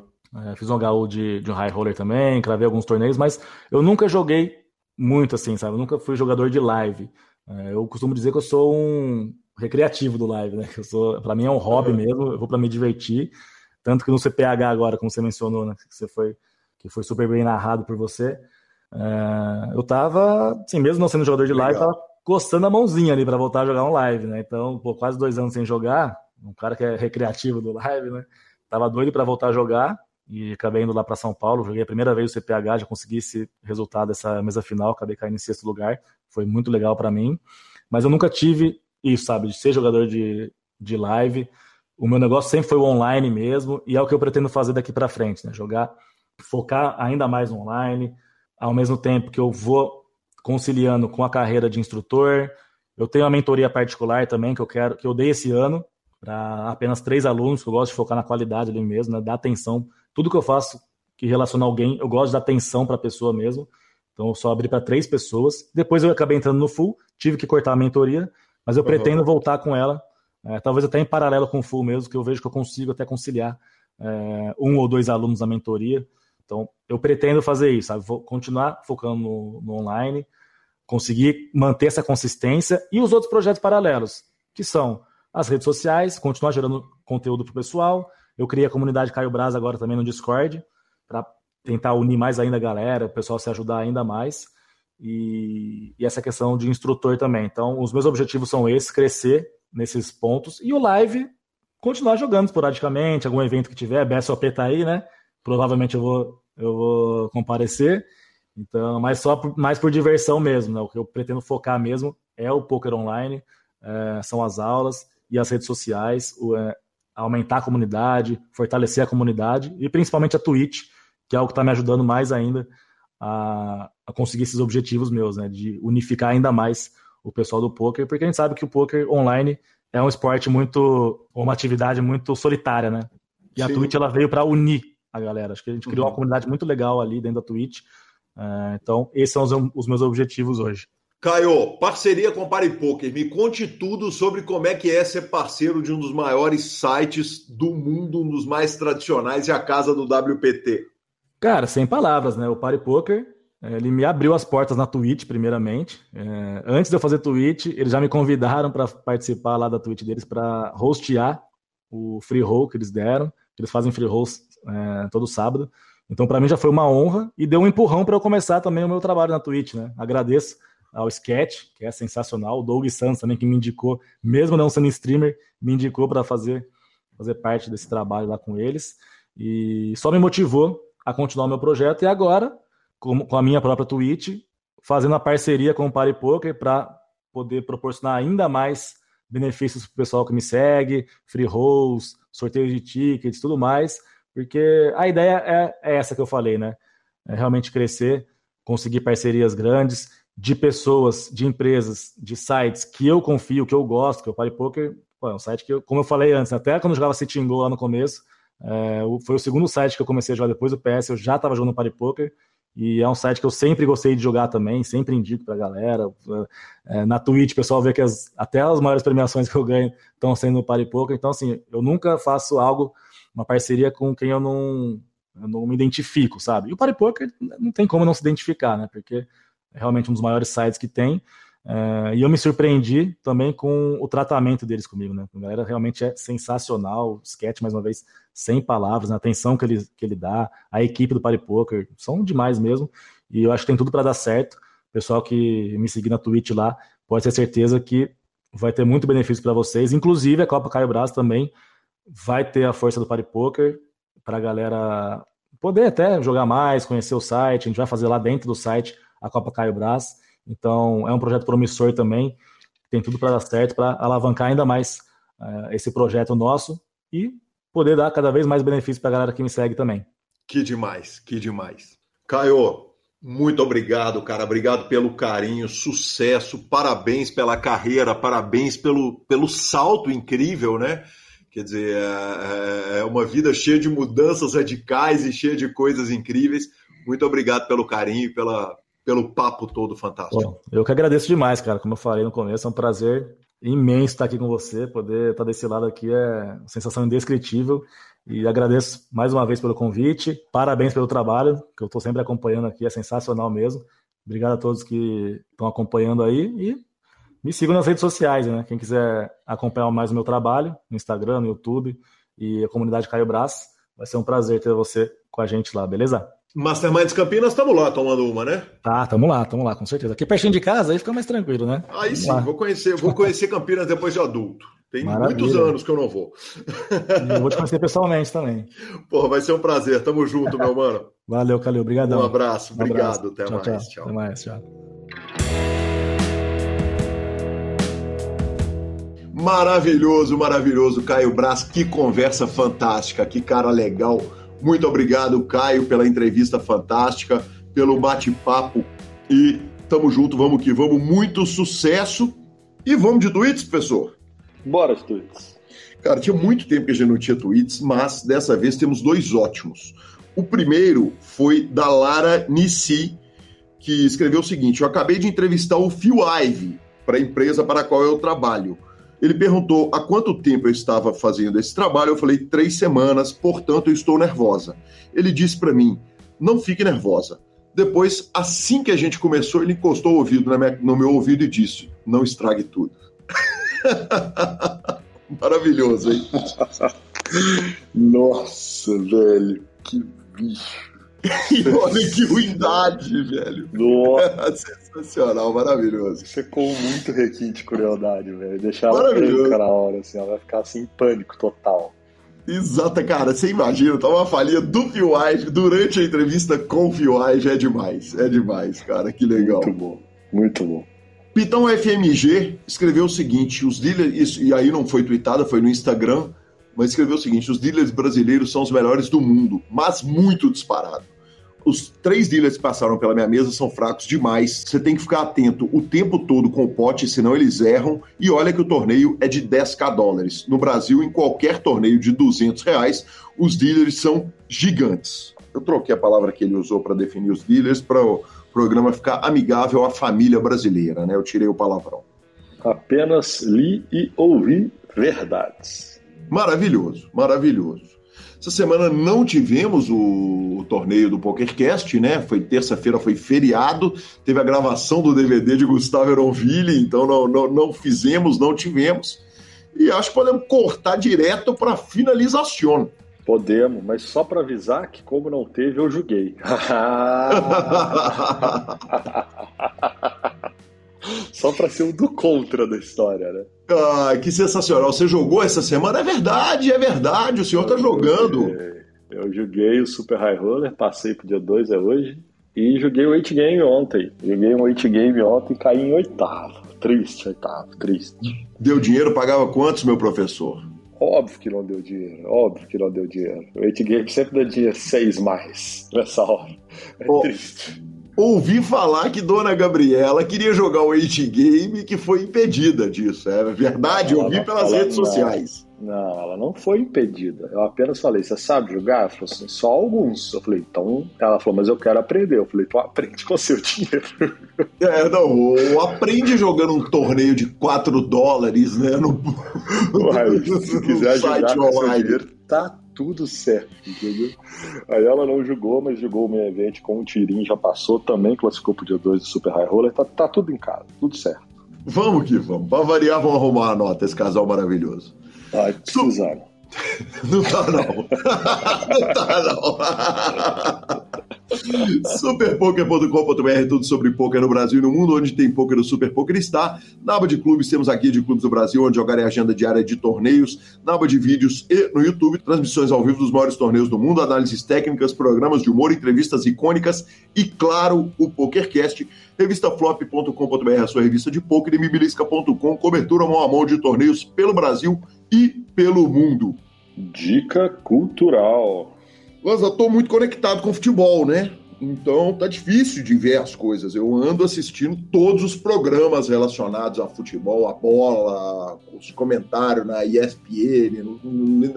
É, fiz um HU de, de um high roller também, cravei alguns torneios, mas eu nunca joguei muito assim, sabe? Eu nunca fui jogador de live. É, eu costumo dizer que eu sou um recreativo do live, né? Eu sou, para mim é um hobby mesmo, eu vou para me divertir. Tanto que no CPH agora, como você mencionou, né? Que você foi, que foi super bem narrado por você. É, eu tava, assim, mesmo não sendo jogador de live, Legal. tava coçando a mãozinha ali para voltar a jogar um live, né? Então, pô, quase dois anos sem jogar, um cara que é recreativo do live, né? Tava doido para voltar a jogar e acabei indo lá para São Paulo. Joguei a primeira vez o CPH, já consegui esse resultado dessa mesa final, acabei caindo em sexto lugar. Foi muito legal para mim. Mas eu nunca tive isso, sabe, de ser jogador de, de live. O meu negócio sempre foi o online mesmo, e é o que eu pretendo fazer daqui para frente, né? Jogar, focar ainda mais online, ao mesmo tempo que eu vou conciliando com a carreira de instrutor. Eu tenho uma mentoria particular também que eu quero, que eu dei esse ano para apenas três alunos, que eu gosto de focar na qualidade ali mesmo, né? Dar atenção. Tudo que eu faço que relaciona alguém, eu gosto de dar atenção para a pessoa mesmo. Então eu só abri para três pessoas. Depois eu acabei entrando no full, tive que cortar a mentoria, mas eu uhum. pretendo voltar com ela, é, talvez até em paralelo com o full mesmo, que eu vejo que eu consigo até conciliar é, um ou dois alunos na mentoria. Então eu pretendo fazer isso, sabe? Vou continuar focando no, no online, conseguir manter essa consistência e os outros projetos paralelos, que são as redes sociais, continuar gerando conteúdo para o pessoal. Eu criei a comunidade Caio Braz agora também no Discord, para tentar unir mais ainda a galera, o pessoal se ajudar ainda mais. E, e, essa questão de instrutor também. Então, os meus objetivos são esses: crescer nesses pontos. E o live, continuar jogando esporadicamente, algum evento que tiver. BSOP tá aí, né? Provavelmente eu vou, eu vou comparecer. Então, mas só por, mais por diversão mesmo, né? O que eu pretendo focar mesmo é o poker online, é, são as aulas e as redes sociais, o, é, aumentar a comunidade, fortalecer a comunidade e principalmente a Twitch, que é algo que está me ajudando mais ainda a, a, conseguir esses objetivos meus, né? De unificar ainda mais o pessoal do poker, porque a gente sabe que o poker online é um esporte muito, uma atividade muito solitária, né? E Sim. a Twitch ela veio para unir a galera. Acho que a gente criou uhum. uma comunidade muito legal ali dentro da Twitch. Uh, então, esses são os, os, meus objetivos hoje. Caio, parceria com o Poker. Me conte tudo sobre como é que é ser parceiro de um dos maiores sites do mundo, um dos mais tradicionais e a casa do WPT. Cara, sem palavras, né? O Party Poker, é, ele me abriu as portas na Twitch, primeiramente. É, antes de eu fazer Twitch, eles já me convidaram para participar lá da Twitch deles para hostear o free roll que eles deram. Eles fazem free rolls é, todo sábado. Então, para mim já foi uma honra e deu um empurrão para eu começar também o meu trabalho na Twitch, né? Agradeço ao Sketch, que é sensacional, o Doug Santos também que me indicou, mesmo não sendo streamer, me indicou para fazer fazer parte desse trabalho lá com eles. E só me motivou a continuar o meu projeto. E agora, com, com a minha própria Twitch, fazendo a parceria com o Party Poker para poder proporcionar ainda mais benefícios para o pessoal que me segue, free rolls, sorteios de tickets, tudo mais, porque a ideia é, é essa que eu falei, né? É realmente crescer, conseguir parcerias grandes de pessoas, de empresas, de sites que eu confio, que eu gosto, que o Party Poker é um site que, eu, como eu falei antes, até quando eu jogava Sitting Go lá no começo, é, foi o segundo site que eu comecei a jogar depois do PS, eu já estava jogando Party Poker, e é um site que eu sempre gostei de jogar também, sempre indico pra galera. É, na Twitch, o pessoal vê que as, até as maiores premiações que eu ganho estão sendo no Party Poker, então assim, eu nunca faço algo, uma parceria com quem eu não, eu não me identifico, sabe? E o Party Poker não tem como não se identificar, né? Porque realmente um dos maiores sites que tem. Uh, e eu me surpreendi também com o tratamento deles comigo, né? A galera realmente é sensacional. O sketch, mais uma vez, sem palavras, a atenção que ele, que ele dá, a equipe do Party Poker, são demais mesmo. E eu acho que tem tudo para dar certo. Pessoal que me seguir na Twitch lá pode ter certeza que vai ter muito benefício para vocês. Inclusive, a Copa Caio Braz também vai ter a força do Party Poker para a galera poder até jogar mais, conhecer o site. A gente vai fazer lá dentro do site a Copa Caio Braz. Então, é um projeto promissor também, tem tudo para dar certo, para alavancar ainda mais uh, esse projeto nosso e poder dar cada vez mais benefícios para a galera que me segue também. Que demais, que demais. Caio, muito obrigado, cara. Obrigado pelo carinho, sucesso, parabéns pela carreira, parabéns pelo, pelo salto incrível, né? Quer dizer, é, é, é uma vida cheia de mudanças radicais e cheia de coisas incríveis. Muito obrigado pelo carinho e pela, pelo papo todo fantástico. Bom, eu que agradeço demais, cara. Como eu falei no começo, é um prazer imenso estar aqui com você. Poder estar desse lado aqui é uma sensação indescritível. E agradeço mais uma vez pelo convite. Parabéns pelo trabalho, que eu estou sempre acompanhando aqui, é sensacional mesmo. Obrigado a todos que estão acompanhando aí e me sigam nas redes sociais, né? Quem quiser acompanhar mais o meu trabalho, no Instagram, no YouTube e a comunidade Caio Brás, vai ser um prazer ter você com a gente lá, beleza? Masterminds Campinas, estamos lá tomando uma, né? Tá, estamos lá, estamos lá, com certeza. Aqui pertinho de casa, aí fica mais tranquilo, né? Aí sim, vou conhecer, vou conhecer Campinas depois de adulto. Tem Maravilha. muitos anos que eu não vou. Eu vou te conhecer pessoalmente também. Porra, vai ser um prazer. Tamo junto, meu mano. Valeu, Calil. Obrigadão. Um abraço. Um Obrigado. Abraço. Até tchau, mais. Tchau. tchau. Até mais. Tchau. Maravilhoso, maravilhoso, Caio Braz. Que conversa fantástica. Que cara legal. Muito obrigado, Caio, pela entrevista fantástica, pelo bate-papo. E tamo junto, vamos que vamos. Muito sucesso. E vamos de tweets, professor? Bora os tweets. Cara, tinha muito tempo que a gente não tinha tweets, mas dessa vez temos dois ótimos. O primeiro foi da Lara Nissi, que escreveu o seguinte: Eu acabei de entrevistar o Phil Ive para a empresa para a qual eu trabalho. Ele perguntou há quanto tempo eu estava fazendo esse trabalho. Eu falei três semanas, portanto eu estou nervosa. Ele disse para mim: Não fique nervosa. Depois, assim que a gente começou, ele encostou o ouvido no meu ouvido e disse: Não estrague tudo. <laughs> Maravilhoso, hein? <laughs> Nossa, velho, que bicho. <laughs> e olha que ruindade, velho. Nossa. Sensacional, maravilhoso. Ficou muito requinte de crueldade, velho. Deixar ela branca na hora, assim, ela vai ficar assim em pânico total. Exata, cara. Você imagina, tá uma falha do Phil durante a entrevista com o Phil é demais. É demais, cara. Que legal. Muito bom, muito bom. Pitão FMG escreveu o seguinte: os dealers, e aí não foi tweetada, foi no Instagram, mas escreveu o seguinte: os dealers brasileiros são os melhores do mundo, mas muito disparado. Os três dealers que passaram pela minha mesa são fracos demais. Você tem que ficar atento o tempo todo com o pote, senão eles erram. E olha que o torneio é de 10k dólares. No Brasil, em qualquer torneio de 200 reais, os dealers são gigantes. Eu troquei a palavra que ele usou para definir os dealers para programa ficar amigável à família brasileira, né? Eu tirei o palavrão. Apenas li e ouvi verdades. Maravilhoso, maravilhoso. Essa semana não tivemos o, o torneio do PokerCast, né? Foi terça-feira, foi feriado, teve a gravação do DVD de Gustavo Eronville, então não, não, não fizemos, não tivemos. E acho que podemos cortar direto para finalização. Podemos, mas só para avisar que, como não teve, eu julguei. <laughs> só para ser um do contra da história, né? Ah, que sensacional. Você jogou essa semana? É verdade, é verdade. O senhor tá jogando. Eu joguei o Super High Roller, passei pro dia 2, é hoje. E joguei o 8 Game ontem. Joguei um 8 Game ontem e caí em oitavo. Triste, oitavo, triste. Deu dinheiro, pagava quantos, meu professor? Óbvio que não deu dinheiro, óbvio que não deu dinheiro. O 8 Game sempre dá dinheiro seis mais nessa hora. É oh, triste. Ouvi falar que Dona Gabriela queria jogar o 8 Game e que foi impedida disso. É verdade? Ela ouvi pelas redes sociais. Não, ela não foi impedida. Eu apenas falei, você sabe jogar? Ela falou assim, só alguns. Eu falei, então. Ela falou, mas eu quero aprender. Eu falei, então aprende com seu <laughs> dinheiro. É, não, aprende jogando um torneio de 4 dólares, né? No, Uai, se <laughs> quiser jogar com online. Dinheiro, tá tudo certo, entendeu? Aí ela não jogou, mas jogou o meu evento com um tirinho, já passou, também classificou pro dia 2 do Super High Roller, tá, tá tudo em casa, tudo certo. Vamos que vamos. Pra variar, vamos arrumar a nota, esse casal maravilhoso. Ai, precisaram. Não tá, não. <laughs> não tá, não. Superpoker.com.br, tudo sobre poker no Brasil e no mundo, onde tem poker, o Super Poker está. Na aba de clubes, temos aqui de clubes do Brasil, onde jogar a agenda diária de torneios. Na aba de vídeos e no YouTube, transmissões ao vivo dos maiores torneios do mundo, análises técnicas, programas de humor, entrevistas icônicas e, claro, o PokerCast. Revistaflop.com.br, a sua revista de poker e mibilisca.com, cobertura mão a mão de torneios pelo Brasil e pelo mundo. Dica cultural. Mas eu tô muito conectado com futebol, né? Então tá difícil de ver as coisas. Eu ando assistindo todos os programas relacionados a futebol, a bola, os comentários na ESPN,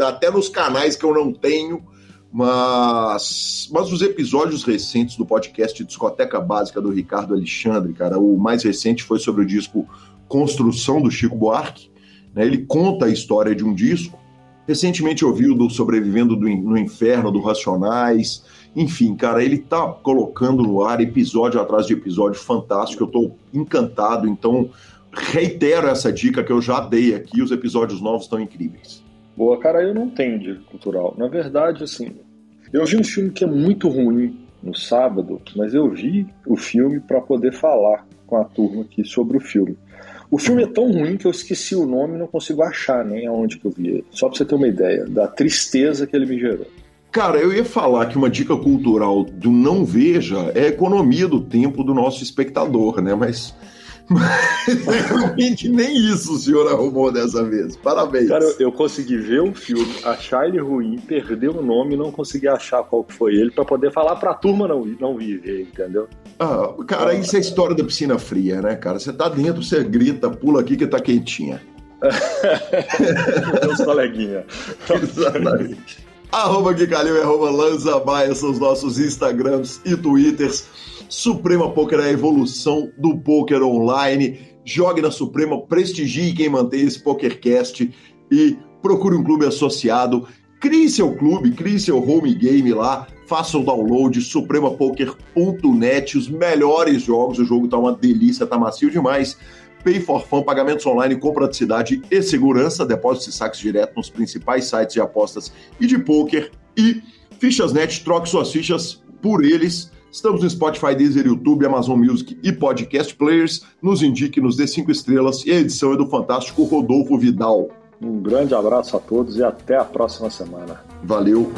até nos canais que eu não tenho. Mas, mas os episódios recentes do podcast Discoteca Básica do Ricardo Alexandre, cara, o mais recente foi sobre o disco Construção do Chico Buarque. Né? Ele conta a história de um disco. Recentemente ouviu do Sobrevivendo do, no Inferno, do Racionais enfim, cara, ele tá colocando no ar episódio atrás de episódio fantástico. Eu tô encantado, então reitero essa dica que eu já dei aqui. Os episódios novos estão incríveis. Boa, cara, eu não tenho dica cultural. Na verdade, assim, eu vi um filme que é muito ruim no sábado, mas eu vi o filme para poder falar com a turma aqui sobre o filme. O filme é tão ruim que eu esqueci o nome e não consigo achar nem aonde que eu vi. Só pra você ter uma ideia da tristeza que ele me gerou. Cara, eu ia falar que uma dica cultural do não veja é a economia do tempo do nosso espectador, né? Mas, mas realmente nem isso o senhor arrumou dessa vez. Parabéns. Cara, eu consegui ver o filme, achar ele ruim, perder o nome, não consegui achar qual foi ele para poder falar pra turma não, não viver, entendeu? Ah, cara, ah, isso é a história da piscina fria, né, cara? Você tá dentro, você grita, pula aqui que tá quentinha. Meus coleguinha. <laughs> Exatamente. Arroba Guicalil e arroba Lanza Baia são os nossos Instagrams e Twitters. Suprema Poker é a evolução do poker online. Jogue na Suprema, prestigie quem mantém esse PokerCast e procure um clube associado. Crie seu clube, crie seu home game lá, faça o download, supremapoker.net, os melhores jogos. O jogo tá uma delícia, tá macio demais. Pay for Fun, pagamentos online com praticidade e segurança, depósitos e saques direto nos principais sites de apostas e de poker. E Fichas.net, troque suas fichas por eles. Estamos no Spotify, Deezer, YouTube, Amazon Music e Podcast Players. Nos indique, nos dê cinco estrelas. E a edição é do fantástico Rodolfo Vidal. Um grande abraço a todos e até a próxima semana. Valeu!